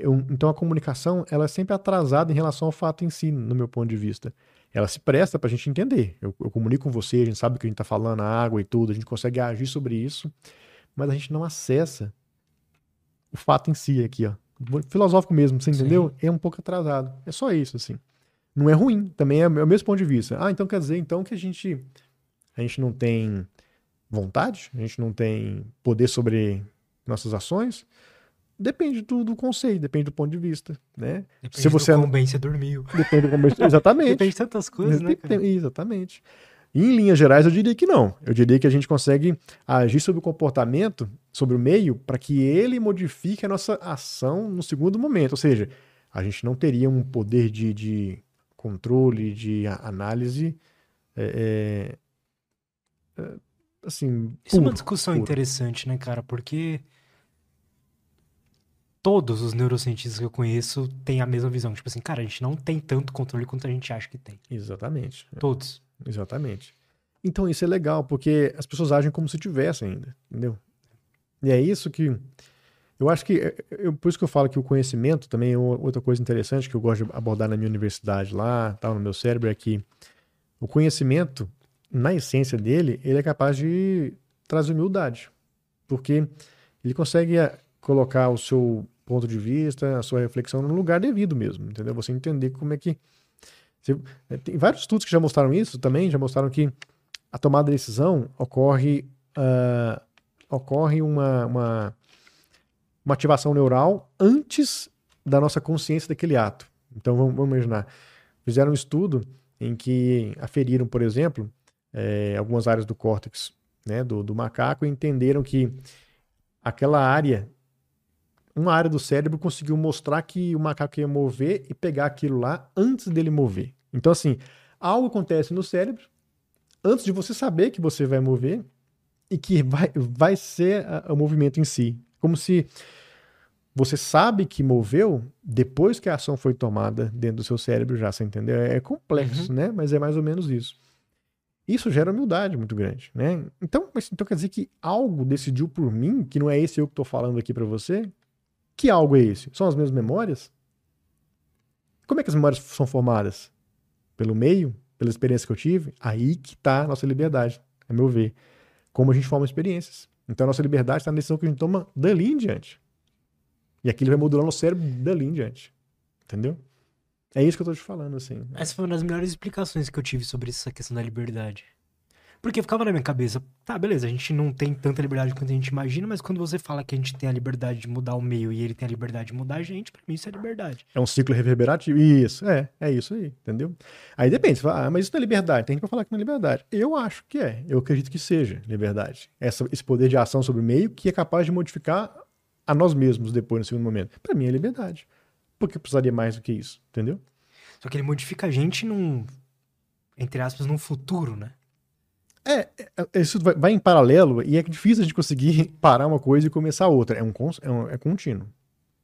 Eu, então a comunicação ela é sempre atrasada em relação ao fato em si, no meu ponto de vista. Ela se presta para a gente entender. Eu, eu, comunico com você, a gente sabe o que a gente está falando, a água e tudo, a gente consegue agir sobre isso, mas a gente não acessa o fato em si aqui, ó. Filosófico mesmo, você entendeu? Sim. É um pouco atrasado. É só isso, assim. Não é ruim, também é, é o mesmo ponto de vista. Ah, então quer dizer então que a gente a gente não tem vontade, a gente não tem poder sobre nossas ações? Depende do, do, conceito, depende do ponto de vista, né? Depende Se você do quão bem você dormiu. Depende do bem... *laughs* Exatamente. depende de tantas coisas, né, cara? Exatamente. Em linhas gerais, eu diria que não. Eu diria que a gente consegue agir sobre o comportamento, sobre o meio, para que ele modifique a nossa ação no segundo momento. Ou seja, a gente não teria um poder de, de controle, de análise. É, é, é assim. Isso puro, é uma discussão puro. interessante, né, cara? Porque todos os neurocientistas que eu conheço têm a mesma visão. Tipo assim, cara, a gente não tem tanto controle quanto a gente acha que tem. Exatamente. Todos. Exatamente. Então isso é legal, porque as pessoas agem como se tivessem ainda, entendeu? E é isso que. Eu acho que. É, eu, por isso que eu falo que o conhecimento também é outra coisa interessante que eu gosto de abordar na minha universidade lá, tal, no meu cérebro, é que o conhecimento, na essência dele, ele é capaz de trazer humildade. Porque ele consegue eh, colocar o seu ponto de vista, a sua reflexão no lugar devido mesmo, entendeu? Você entender como é que é, tem vários estudos que já mostraram isso também, já mostraram que a tomada de decisão ocorre, uh, ocorre uma, uma, uma, ativação neural antes da nossa consciência daquele ato. Então vamos, vamos imaginar. Fizeram um estudo em que aferiram, por exemplo, é, algumas áreas do córtex né, do, do macaco e entenderam que aquela área uma área do cérebro conseguiu mostrar que o macaco ia mover e pegar aquilo lá antes dele mover. Então, assim, algo acontece no cérebro antes de você saber que você vai mover e que vai, vai ser a, o movimento em si. Como se você sabe que moveu depois que a ação foi tomada dentro do seu cérebro já, você entendeu? É complexo, uhum. né? Mas é mais ou menos isso. Isso gera humildade muito grande, né? Então, mas, então quer dizer que algo decidiu por mim, que não é esse eu que estou falando aqui para você, que algo é esse? São as minhas memórias? Como é que as memórias são formadas? Pelo meio? Pela experiência que eu tive? Aí que está a nossa liberdade, a meu ver. Como a gente forma experiências. Então a nossa liberdade está na decisão que a gente toma dali em diante. E aquilo vai modular no cérebro dali em diante. Entendeu? É isso que eu tô te falando, assim. Essa foi uma das melhores explicações que eu tive sobre essa questão da liberdade. Porque ficava na minha cabeça, tá, beleza, a gente não tem tanta liberdade quanto a gente imagina, mas quando você fala que a gente tem a liberdade de mudar o meio e ele tem a liberdade de mudar a gente, pra mim isso é liberdade. É um ciclo reverberativo. Isso, é, é isso aí, entendeu? Aí depende, você fala, ah, mas isso não é liberdade, tem gente pra falar que não é liberdade. Eu acho que é, eu acredito que seja liberdade. Essa, esse poder de ação sobre o meio que é capaz de modificar a nós mesmos depois, no segundo momento. Para mim é liberdade. Porque eu precisaria mais do que isso, entendeu? Só que ele modifica a gente num, entre aspas, num futuro, né? É, é, isso vai, vai, em paralelo e é difícil a gente conseguir *laughs* parar uma coisa e começar outra. É um, é um é contínuo.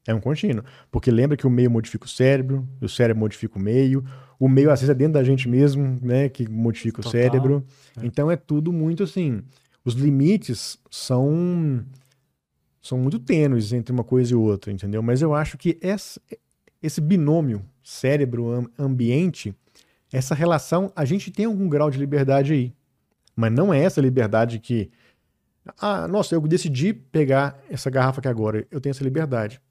É um contínuo. Porque lembra que o meio modifica o cérebro, o cérebro modifica o meio, o meio às vezes é dentro da gente mesmo, né, que modifica Total. o cérebro. É. Então é tudo muito assim. Os limites são são muito tênues entre uma coisa e outra, entendeu? Mas eu acho que essa, esse binômio cérebro-ambiente, essa relação, a gente tem algum grau de liberdade aí. Mas não é essa liberdade que. Ah, nossa, eu decidi pegar essa garrafa aqui agora, eu tenho essa liberdade.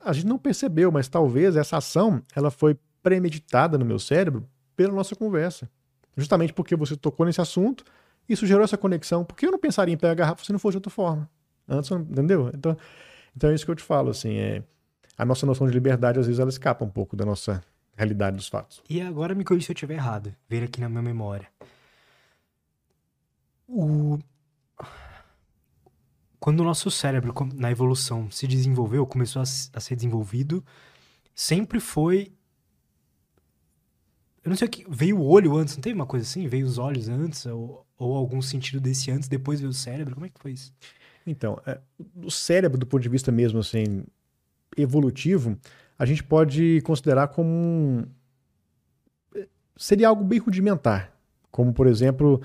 A gente não percebeu, mas talvez essa ação ela foi premeditada no meu cérebro pela nossa conversa. Justamente porque você tocou nesse assunto, isso gerou essa conexão. Por que eu não pensaria em pegar a garrafa se não fosse de outra forma? Antes, entendeu? Então, então é isso que eu te falo, assim, é, a nossa noção de liberdade, às vezes, ela escapa um pouco da nossa realidade dos fatos. E agora me corrija se eu estiver errado, ver aqui na minha memória o... Quando o nosso cérebro, na evolução, se desenvolveu, começou a, a ser desenvolvido, sempre foi eu não sei o que. Veio o olho antes, não teve uma coisa assim? Veio os olhos antes? Ou, ou algum sentido desse antes, depois veio o cérebro? Como é que foi isso? Então, é, o cérebro, do ponto de vista mesmo assim, evolutivo, a gente pode considerar como. Um... É, seria algo bem rudimentar. Como, por exemplo,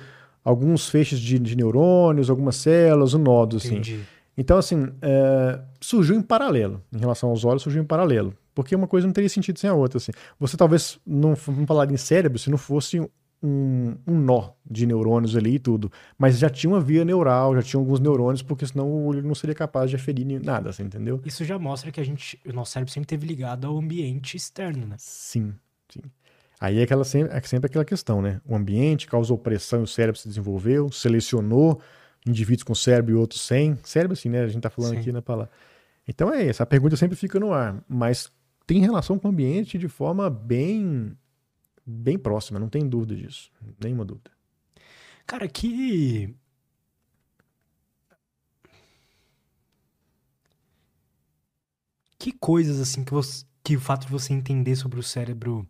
alguns feixes de, de neurônios, algumas células, um nodo, assim. Entendi. Então, assim, é, surgiu em paralelo. Em relação aos olhos, surgiu em paralelo. Porque uma coisa não teria sentido sem a outra, assim. Você talvez não, não falaria em cérebro se não fosse um, um, nó de neurônios ali e tudo. Mas já tinha uma via neural, já tinha alguns neurônios, porque senão o olho não seria capaz de aferir nada, assim, entendeu? Isso já mostra que a gente, o nosso cérebro sempre teve ligado ao ambiente externo, né? Sim, sim. Aí é, aquela, sempre, é sempre aquela questão, né? O ambiente causou pressão e o cérebro se desenvolveu, selecionou indivíduos com cérebro e outros sem. Cérebro, assim, né? A gente tá falando Sim. aqui na palavra. Então é essa. A pergunta sempre fica no ar, mas tem relação com o ambiente de forma bem, bem próxima, não tem dúvida disso. Nenhuma dúvida. Cara, que. Que coisas, assim, que, você, que o fato de você entender sobre o cérebro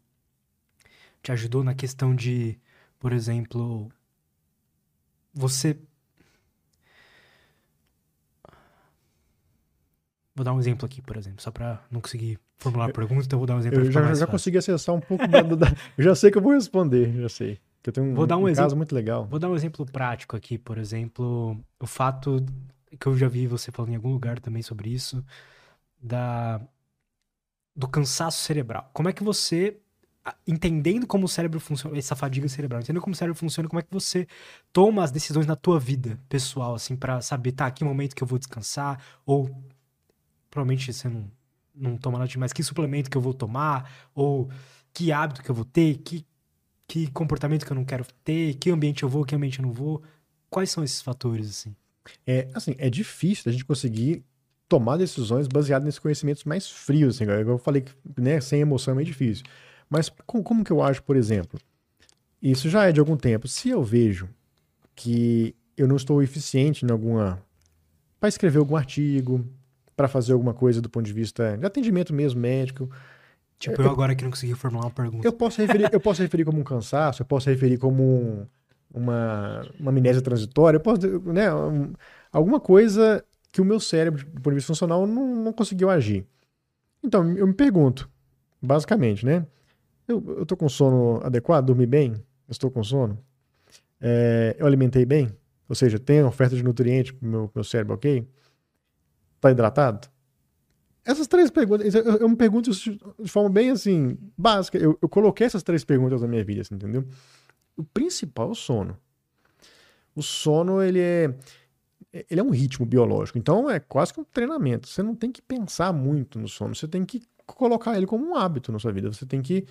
te ajudou na questão de, por exemplo, você Vou dar um exemplo aqui, por exemplo, só para não conseguir formular a pergunta, então vou dar um exemplo. Eu já, já consegui acessar um pouco da, da, Eu *laughs* já sei que eu vou responder, já sei. Que eu tenho um, vou dar um, um exemplo, caso muito legal. Vou dar um exemplo prático aqui, por exemplo, o fato que eu já vi você falando em algum lugar também sobre isso, da do cansaço cerebral. Como é que você entendendo como o cérebro funciona, essa fadiga cerebral, entendendo como o cérebro funciona, como é que você toma as decisões na tua vida pessoal, assim, para saber, tá, que momento que eu vou descansar, ou provavelmente você não, não toma nada demais, que suplemento que eu vou tomar, ou que hábito que eu vou ter, que, que comportamento que eu não quero ter, que ambiente eu vou, que ambiente eu não vou. Quais são esses fatores, assim? É, assim, é difícil a gente conseguir tomar decisões baseadas nesses conhecimentos mais frios, assim, eu falei que, né, sem emoção é meio difícil. Mas como, como que eu acho, por exemplo? Isso já é de algum tempo. Se eu vejo que eu não estou eficiente em alguma para escrever algum artigo, para fazer alguma coisa do ponto de vista de atendimento mesmo médico. Tipo, eu, eu agora que não consegui formular uma pergunta. Eu posso referir, eu posso referir como um cansaço, eu posso referir como um, uma, uma amnésia transitória, eu posso, né, um, alguma coisa que o meu cérebro, do ponto de vista funcional, não, não conseguiu agir. Então, eu me pergunto, basicamente, né? Eu, eu tô com sono adequado, dormi bem? Estou com sono? É, eu alimentei bem? Ou seja, tem oferta de nutrientes pro meu, meu cérebro, ok? Tá hidratado? Essas três perguntas, eu, eu, me pergunto de forma bem assim, básica. Eu, eu coloquei essas três perguntas na minha vida, assim, entendeu? O principal é o sono. O sono, ele é, ele é um ritmo biológico. Então, é quase que um treinamento. Você não tem que pensar muito no sono. Você tem que colocar ele como um hábito na sua vida. Você tem que.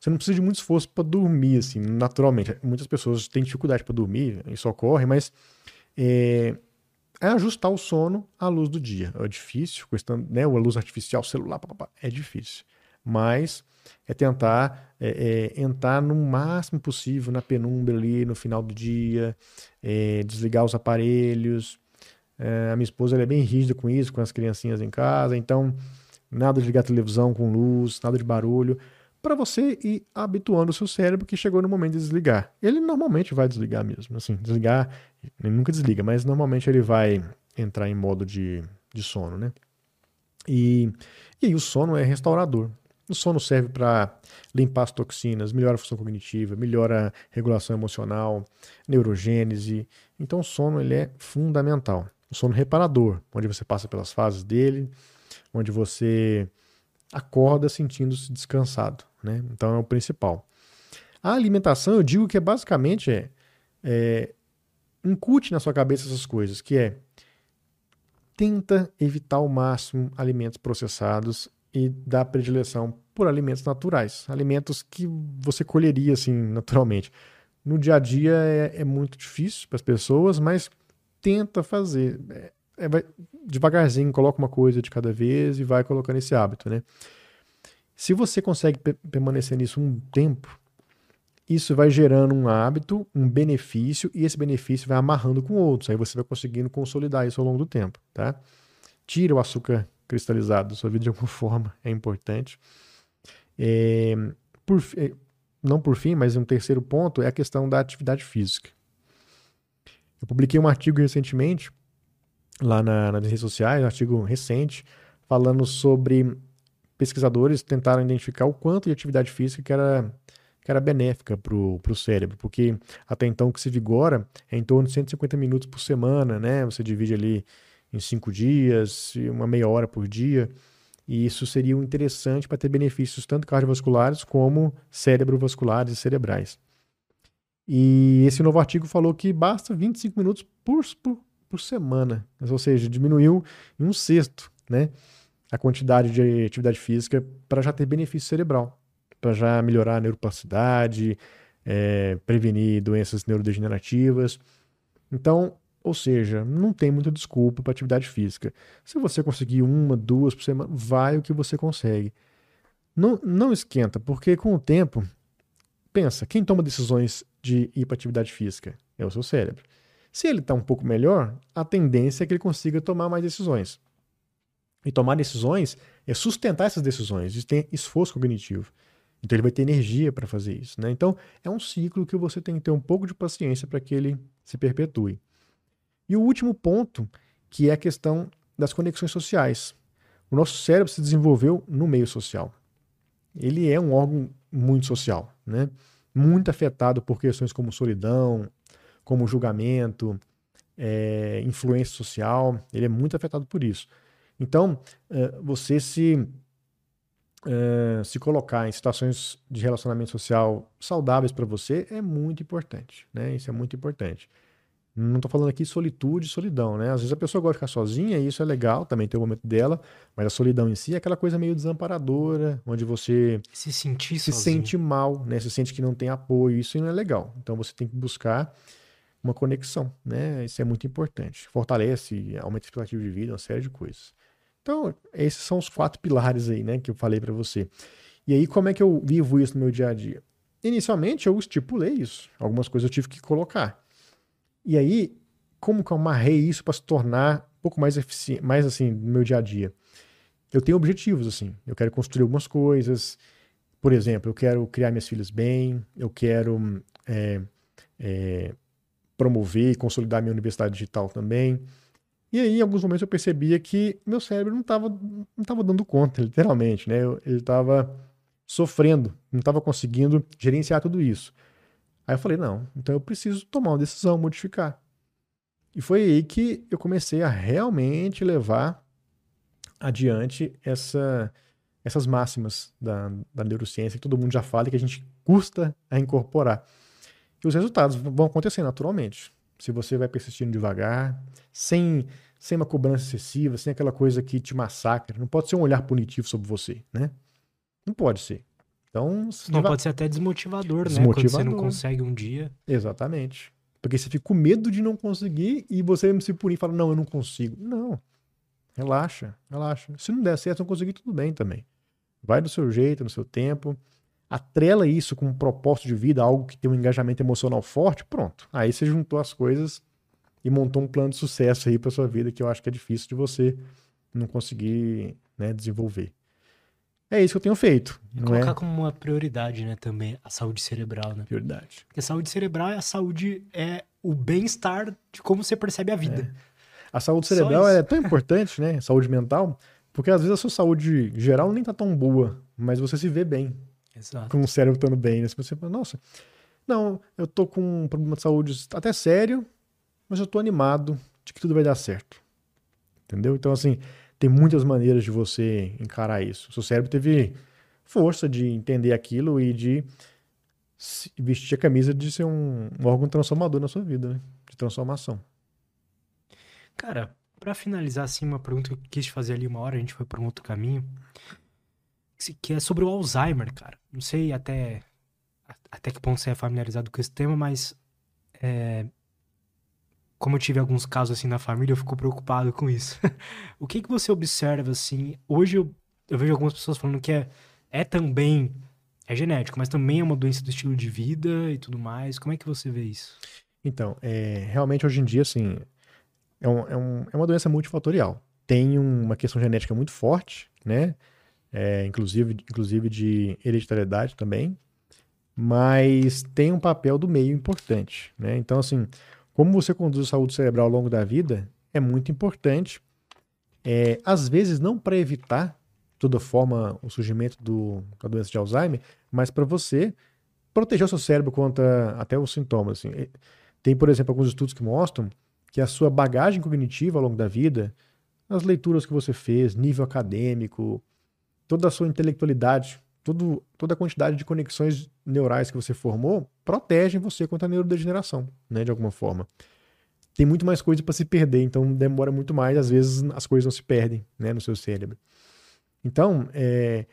Você não precisa de muito esforço para dormir, assim, naturalmente. Muitas pessoas têm dificuldade para dormir, isso ocorre, mas é, é ajustar o sono à luz do dia. É difícil, questão, né, a luz artificial, celular, papapá, é difícil. Mas é tentar é, é, entrar no máximo possível na penumbra ali no final do dia, é, desligar os aparelhos. A minha esposa é bem rígida com isso, com as criancinhas em casa, então nada de ligar televisão com luz, nada de barulho para você ir habituando o seu cérebro que chegou no momento de desligar. Ele normalmente vai desligar mesmo, assim, desligar, ele nunca desliga, mas normalmente ele vai entrar em modo de, de sono, né? E, e aí o sono é restaurador. O sono serve para limpar as toxinas, melhora a função cognitiva, melhora a regulação emocional, neurogênese. Então o sono ele é fundamental. O sono reparador, onde você passa pelas fases dele, onde você acorda sentindo-se descansado. Né? Então é o principal. A alimentação, eu digo que é basicamente é, é incute na sua cabeça essas coisas, que é tenta evitar ao máximo alimentos processados e dar predileção por alimentos naturais, alimentos que você colheria assim naturalmente. No dia a dia é, é muito difícil para as pessoas, mas tenta fazer. É, vai, devagarzinho, coloca uma coisa de cada vez e vai colocando esse hábito, né? Se você consegue permanecer nisso um tempo, isso vai gerando um hábito, um benefício, e esse benefício vai amarrando com outros. Aí você vai conseguindo consolidar isso ao longo do tempo, tá? Tira o açúcar cristalizado da sua vida de alguma *laughs* forma, é importante. É, por, não por fim, mas um terceiro ponto é a questão da atividade física. Eu publiquei um artigo recentemente, lá na, nas redes sociais, um artigo recente, falando sobre pesquisadores tentaram identificar o quanto de atividade física que era, que era benéfica para o cérebro, porque até então o que se vigora é em torno de 150 minutos por semana, né? Você divide ali em cinco dias, uma meia hora por dia, e isso seria interessante para ter benefícios tanto cardiovasculares como cérebrovasculares e cerebrais. E esse novo artigo falou que basta 25 minutos por, por, por semana, ou seja, diminuiu em um sexto, né? a quantidade de atividade física para já ter benefício cerebral, para já melhorar a neuroplasticidade, é, prevenir doenças neurodegenerativas. Então, Ou seja, não tem muita desculpa para atividade física. Se você conseguir uma, duas por semana, vai o que você consegue. Não, não esquenta, porque com o tempo, pensa, quem toma decisões de ir para atividade física é o seu cérebro. Se ele está um pouco melhor, a tendência é que ele consiga tomar mais decisões. E tomar decisões é sustentar essas decisões, isso tem esforço cognitivo. Então ele vai ter energia para fazer isso. Né? Então é um ciclo que você tem que ter um pouco de paciência para que ele se perpetue. E o último ponto, que é a questão das conexões sociais. O nosso cérebro se desenvolveu no meio social. Ele é um órgão muito social, né? muito afetado por questões como solidão, como julgamento, é, influência social. Ele é muito afetado por isso. Então, é, você se uh, se colocar em situações de relacionamento social saudáveis para você é muito importante, né? Isso é muito importante. Não estou falando aqui solitude e solidão, né? Às vezes a pessoa gosta de ficar sozinha e isso é legal, também tem o momento dela, mas a solidão em si é aquela coisa meio desamparadora, onde você se sentir se sozinho. sente mal, né? Se sente que não tem apoio, isso não é legal. Então você tem que buscar uma conexão, né? Isso é muito importante. Fortalece, aumenta a expectativa de vida, uma série de coisas. Então, esses são os quatro pilares aí, né, que eu falei para você. E aí, como é que eu vivo isso no meu dia a dia? Inicialmente, eu estipulei isso. Algumas coisas eu tive que colocar. E aí, como que eu amarrei isso para se tornar um pouco mais eficiente, mais assim, no meu dia a dia? Eu tenho objetivos, assim. Eu quero construir algumas coisas. Por exemplo, eu quero criar minhas filhas bem, eu quero é, é, promover e consolidar minha universidade digital também. E aí, em alguns momentos, eu percebia que meu cérebro não estava não tava dando conta, *laughs* literalmente, né? Eu, ele estava sofrendo, não estava conseguindo gerenciar tudo isso. Aí eu falei, não, então eu preciso tomar uma decisão, modificar. E foi aí que eu comecei a realmente levar adiante essa, essas máximas da, da neurociência que todo mundo já fala e que a gente custa a incorporar. E os resultados vão acontecer naturalmente se você vai persistindo devagar, sem, sem uma cobrança excessiva, sem aquela coisa que te massacra. Não pode ser um olhar punitivo sobre você, né? Não pode ser. Então, não pode ser até desmotivador, desmotivador, né? Quando você não consegue um dia. Exatamente. Porque você fica com medo de não conseguir e você mesmo se punir e fala, não, eu não consigo. Não. Relaxa, relaxa. Se não der certo, não conseguir, tudo bem também. Vai do seu jeito, no seu tempo atrela isso com um propósito de vida, algo que tem um engajamento emocional forte, pronto. Aí você juntou as coisas e montou um plano de sucesso aí para sua vida que eu acho que é difícil de você não conseguir né, desenvolver. É isso que eu tenho feito. E colocar é? como uma prioridade, né, também a saúde cerebral, né? Prioridade. Porque a saúde cerebral é a saúde, é o bem-estar de como você percebe a vida. É. A saúde cerebral é tão importante, né? Saúde mental, porque às vezes a sua saúde geral nem tá tão boa, mas você se vê bem. Exato. com o cérebro estando bem. Né? Você fala, nossa, não, eu tô com um problema de saúde até sério, mas eu tô animado de que tudo vai dar certo. Entendeu? Então, assim, tem muitas maneiras de você encarar isso. O seu cérebro teve força de entender aquilo e de vestir a camisa de ser um, um órgão transformador na sua vida, né? De transformação. Cara, para finalizar, assim, uma pergunta que eu quis fazer ali uma hora, a gente foi por um outro caminho que é sobre o Alzheimer, cara. Não sei até, até que ponto você é familiarizado com esse tema, mas é, como eu tive alguns casos assim na família, eu fico preocupado com isso. *laughs* o que que você observa assim? Hoje eu, eu vejo algumas pessoas falando que é, é também é genético, mas também é uma doença do estilo de vida e tudo mais. Como é que você vê isso? Então, é, realmente hoje em dia, assim, é, um, é, um, é uma doença multifatorial. Tem uma questão genética muito forte, né? É, inclusive, inclusive de hereditariedade também, mas tem um papel do meio importante. Né? Então, assim, como você conduz a saúde cerebral ao longo da vida é muito importante. É, às vezes, não para evitar, de toda forma, o surgimento do, da doença de Alzheimer, mas para você proteger o seu cérebro contra até os sintomas. Assim. Tem, por exemplo, alguns estudos que mostram que a sua bagagem cognitiva ao longo da vida, as leituras que você fez, nível acadêmico, toda a sua intelectualidade, tudo, toda a quantidade de conexões neurais que você formou, protegem você contra a neurodegeneração, né, de alguma forma. Tem muito mais coisa para se perder, então demora muito mais, às vezes as coisas não se perdem né, no seu cérebro. Então, é,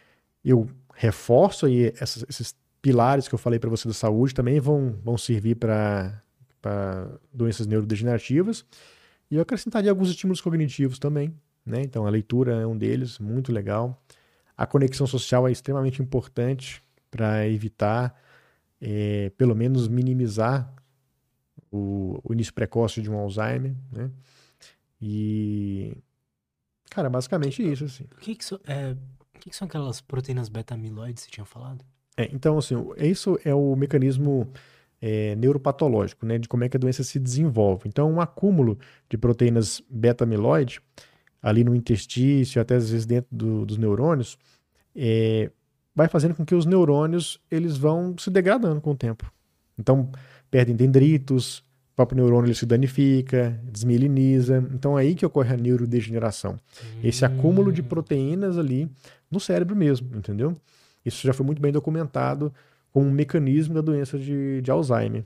eu reforço aí essas, esses pilares que eu falei para você da saúde também vão, vão servir para para doenças neurodegenerativas. E eu acrescentaria alguns estímulos cognitivos também, né? Então a leitura é um deles, muito legal. A conexão social é extremamente importante para evitar, é, pelo menos minimizar o, o, início precoce de um Alzheimer, né? E, cara, basicamente isso, assim. O que que, so, é, que, que são aquelas proteínas beta-amiloides que você tinha falado? É, então, assim, isso é o mecanismo é, neuropatológico, né, de como é que a doença se desenvolve. Então, um acúmulo de proteínas beta-amiloide ali no intestício, até às vezes dentro do, dos neurônios, é, vai fazendo com que os neurônios eles vão se degradando com o tempo. Então, perdem dendritos, o próprio neurônio ele se danifica, desmieliniza. Então, é aí que ocorre a neurodegeneração. Hum. Esse acúmulo de proteínas ali no cérebro mesmo, entendeu? Isso já foi muito bem documentado como um mecanismo da doença de, de, Alzheimer.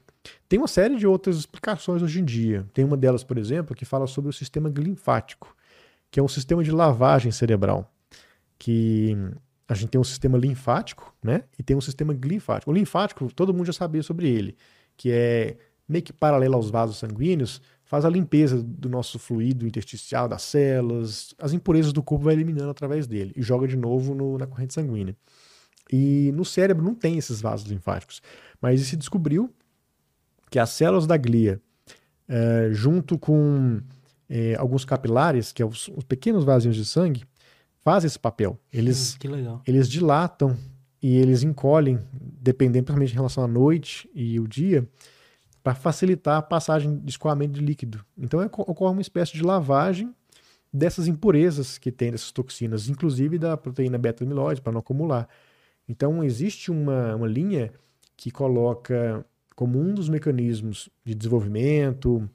Tem uma série de outras explicações hoje em dia. Tem uma delas, por exemplo, que fala sobre o sistema linfático, que é um sistema de lavagem cerebral. Que a gente tem um sistema linfático, né? E tem um sistema linfático. O linfático, todo mundo já sabia sobre ele, que é meio que paralelo aos vasos sanguíneos, faz a limpeza do nosso fluido intersticial, das células, as impurezas do corpo vai eliminando através dele e joga de novo no, na corrente sanguínea. E no cérebro não tem esses vasos linfáticos. Mas se descobriu que as células da glia, é, junto com é, alguns capilares, que são é os, os, pequenos vasinhos de sangue, fazem esse papel. Eles, hum, eles dilatam e eles encolhem, dependendo principalmente em relação à noite e o dia, para facilitar a passagem de escoamento de líquido. Então é, ocorre uma espécie de lavagem dessas impurezas que tem dessas toxinas, inclusive da proteína beta-amiloide, para não acumular. Então, existe uma, uma linha que coloca como um dos mecanismos de desenvolvimento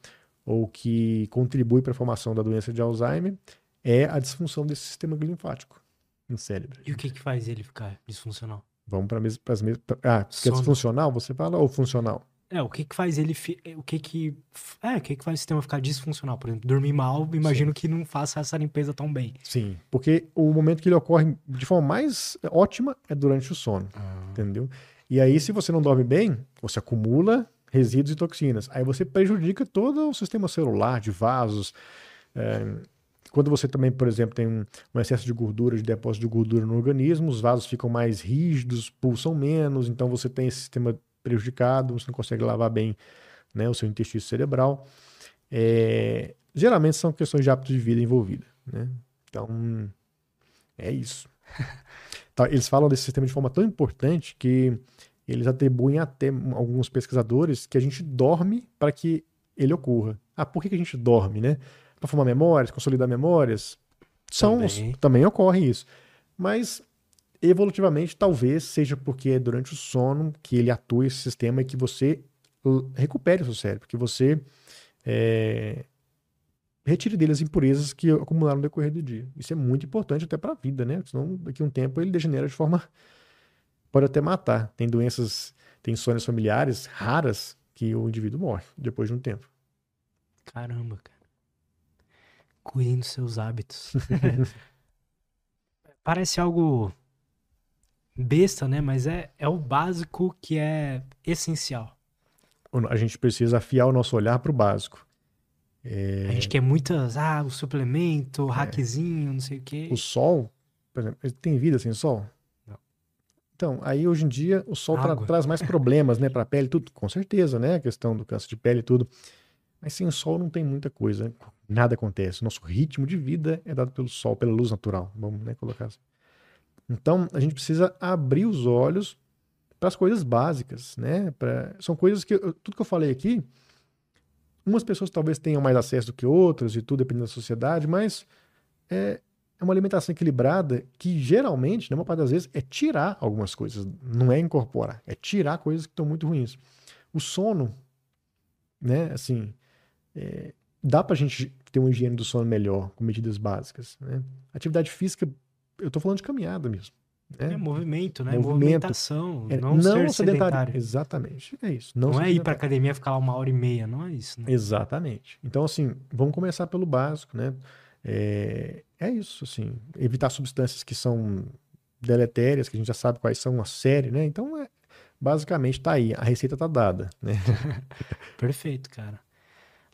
ou que contribui para a formação da doença de Alzheimer é a disfunção desse sistema linfático no cérebro. E o que, que faz ele ficar disfuncional? Vamos para as mesmas. Ah, que é disfuncional, você fala, ou funcional? É, o que que faz ele. O que que. É, o que que faz o sistema ficar disfuncional? Por exemplo, dormir mal, imagino Sim. que não faça essa limpeza tão bem. Sim, porque o momento que ele ocorre de forma mais ótima é durante o sono. Ah. Entendeu? E aí, se você não dorme bem, você acumula resíduos e toxinas. Aí você prejudica todo o sistema celular, de vasos. É, quando você também, por exemplo, tem um, um, excesso de gordura, de depósito de gordura no organismo, os vasos ficam mais rígidos, pulsam menos, então você tem esse sistema prejudicado, você não consegue lavar bem né, o seu intestino cerebral. É, geralmente são questões de hábito de vida envolvida. Né? Então, é isso. *laughs* tá, eles falam desse sistema de forma tão importante que eles atribuem até alguns pesquisadores que a gente dorme para que ele ocorra. Ah, por que, a gente dorme, né? Para formar memórias, consolidar memórias. São, também. também ocorre isso. Mas evolutivamente, talvez seja porque é durante o sono que ele atua esse sistema e que você recupere o seu cérebro, que você é, retire dele as impurezas que acumularam no decorrer do dia. Isso é muito importante até para a vida, né? Senão, daqui a um tempo, ele degenera de forma. Pode até matar. Tem doenças, tem insônias familiares raras que o indivíduo morre depois de um tempo. Caramba, cara. Cuidem dos seus hábitos. *laughs* Parece algo besta, né? Mas é, é o básico que é essencial. A gente precisa afiar o nosso olhar para o básico. É... A gente quer muitas, ah, o suplemento, o é. hackzinho, não sei o quê. O sol, por exemplo, tem vida sem sol? Então, aí hoje em dia o sol tra traz mais problemas, né, para a pele, tudo, com certeza, né, a questão do câncer de pele e tudo. Mas sem o sol não tem muita coisa, nada acontece. Nosso ritmo de vida é dado pelo sol, pela luz natural, vamos né, colocar assim. Então, a gente precisa abrir os olhos para as coisas básicas, né? Pra, são coisas que, tudo que eu falei aqui, umas pessoas talvez tenham mais acesso do que outras, e tudo dependendo da sociedade, mas é, é uma alimentação equilibrada que geralmente, na maior parte das vezes, é tirar algumas coisas, não é incorporar, é tirar coisas que estão muito ruins. O sono, né, assim, é, dá pra gente ter uma higiene do sono melhor, com medidas básicas, né? Atividade física eu tô falando de caminhada mesmo. Né? É movimento, né? Movimento. Movimentação, é, não, não ser sedentário. Exatamente, é isso. Não, não é ir para academia e ficar lá uma hora e meia, não é isso. Né? Exatamente. Então, assim, vamos começar pelo básico, né? É, é isso, assim, evitar substâncias que são deletérias, que a gente já sabe quais são a série, né? Então, é basicamente tá aí, a receita tá dada, né? *laughs* Perfeito, cara.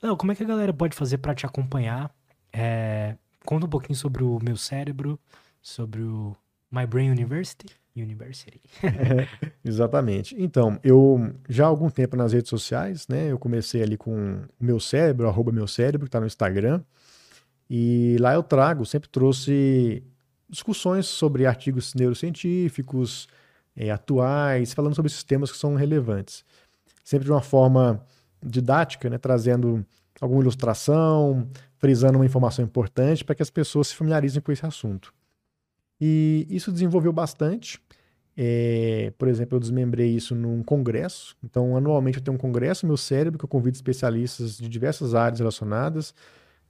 Léo, como é que a galera pode fazer para te acompanhar? É, conta um pouquinho sobre o meu cérebro, sobre o My Brain University. University. *laughs* é, exatamente. Então, eu já há algum tempo nas redes sociais, né? Eu comecei ali com o meu cérebro, arroba meu cérebro, que tá no Instagram. E lá eu trago, sempre trouxe discussões sobre artigos neurocientíficos, é, atuais, falando sobre esses temas que são relevantes. Sempre de uma forma didática, né, trazendo alguma ilustração, frisando uma informação importante para que as pessoas se familiarizem com esse assunto. E isso desenvolveu bastante. É, por exemplo, eu desmembrei isso num congresso. Então, anualmente eu tenho um congresso meu cérebro que eu convido especialistas de diversas áreas relacionadas,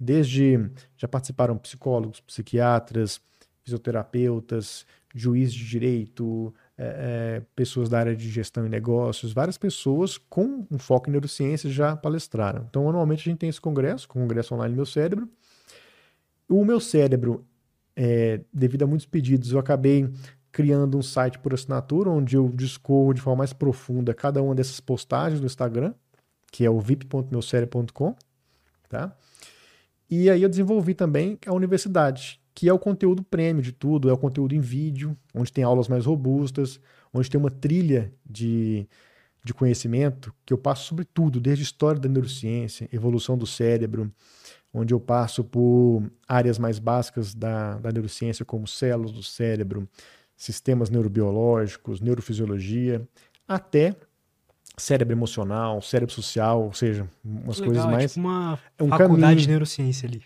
desde já participaram psicólogos, psiquiatras, fisioterapeutas, juízes de direito, é, é, pessoas da área de gestão e negócios, várias pessoas com um foco em neurociência já palestraram. Então, anualmente a gente tem esse congresso, congresso online Meu Cérebro. O Meu Cérebro, é, devido a muitos pedidos, eu acabei criando um site por assinatura, onde eu discorro de forma mais profunda cada uma dessas postagens no Instagram, que é o vip.meucerebro.com, tá? E aí eu desenvolvi também a universidade, que é o conteúdo prêmio de tudo, é o conteúdo em vídeo, onde tem aulas mais robustas, onde tem uma trilha de, de conhecimento que eu passo sobre tudo, desde história da neurociência, evolução do cérebro, onde eu passo por áreas mais básicas da, da neurociência, como células do cérebro, sistemas neurobiológicos, neurofisiologia, até cérebro emocional, cérebro social, ou seja, umas legal, coisas é mais. É tipo uma é um faculdade caminho. de neurociência ali.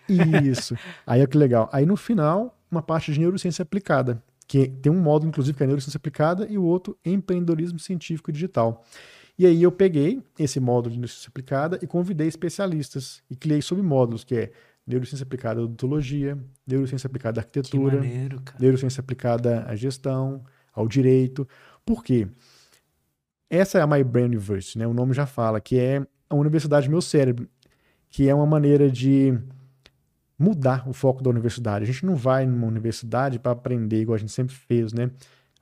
Isso. *laughs* Aí é que legal. Aí no final, uma parte de neurociência aplicada, que tem um módulo, inclusive, que é neurociência aplicada, e o outro, empreendedorismo científico e digital. E aí eu peguei esse módulo de neurociência aplicada e convidei especialistas e criei submódulos, que é neurociência aplicada à odontologia, neurociência aplicada à arquitetura, maneiro, neurociência aplicada à gestão, ao direito. Por quê? Essa é a My Brain University, né? O nome já fala, que é a Universidade Meu Cérebro, que é uma maneira de mudar o foco da universidade. A gente não vai numa universidade para aprender igual a gente sempre fez, né?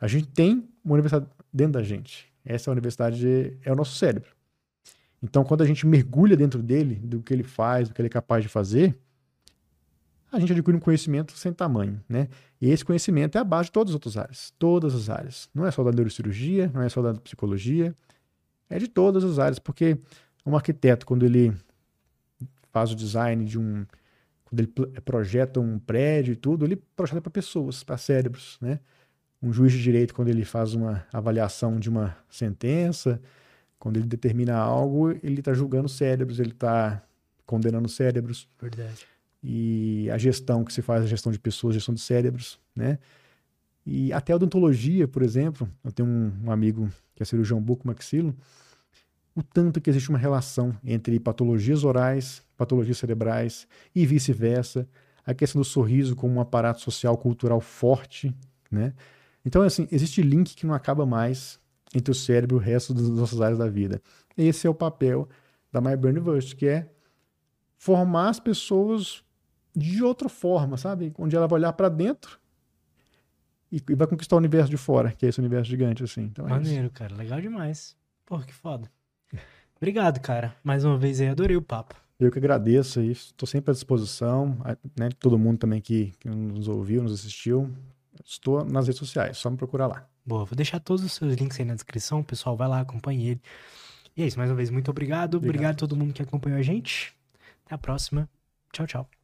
A gente tem uma universidade dentro da gente. Essa universidade é o nosso cérebro. Então, quando a gente mergulha dentro dele, do que ele faz, do que ele é capaz de fazer, a gente adquire um conhecimento sem tamanho, né? E esse conhecimento é a base de todas as outras áreas, todas as áreas. Não é só da neurocirurgia, não é só da psicologia, é de todas as áreas, porque um arquiteto, quando ele faz o design de um, quando ele projeta um prédio e tudo, ele projeta para pessoas, para cérebros, né? Um juiz de direito, quando ele faz uma avaliação de uma sentença, quando ele determina algo, ele está julgando cérebros, ele está condenando cérebros. Verdade e a gestão que se faz, a gestão de pessoas, gestão de cérebros, né? E até a odontologia, por exemplo, eu tenho um, um amigo que é cirurgião buco-maxilo, o tanto que existe uma relação entre patologias orais, patologias cerebrais e vice-versa, a questão do sorriso como um aparato social cultural forte, né? Então, assim, existe link que não acaba mais entre o cérebro e o resto das nossas áreas da vida. Esse é o papel da My University, que é formar as pessoas de outra forma, sabe? Onde ela vai olhar para dentro e, e, vai conquistar o universo de fora, que é esse universo gigante, assim. Então, é Maneiro, cara. Legal demais. Porra, que foda. Obrigado, cara. Mais uma vez aí, adorei o papo. Eu que agradeço aí, estou sempre à disposição, né? Todo mundo também que, que nos ouviu, nos assistiu. Estou nas redes sociais, só me procurar lá. Boa, vou deixar todos os seus links aí na descrição, o pessoal vai lá, acompanhe ele. E é isso, mais uma vez, muito obrigado. Obrigado, obrigado a todo mundo que acompanhou a gente. Até a próxima. Tchau, tchau.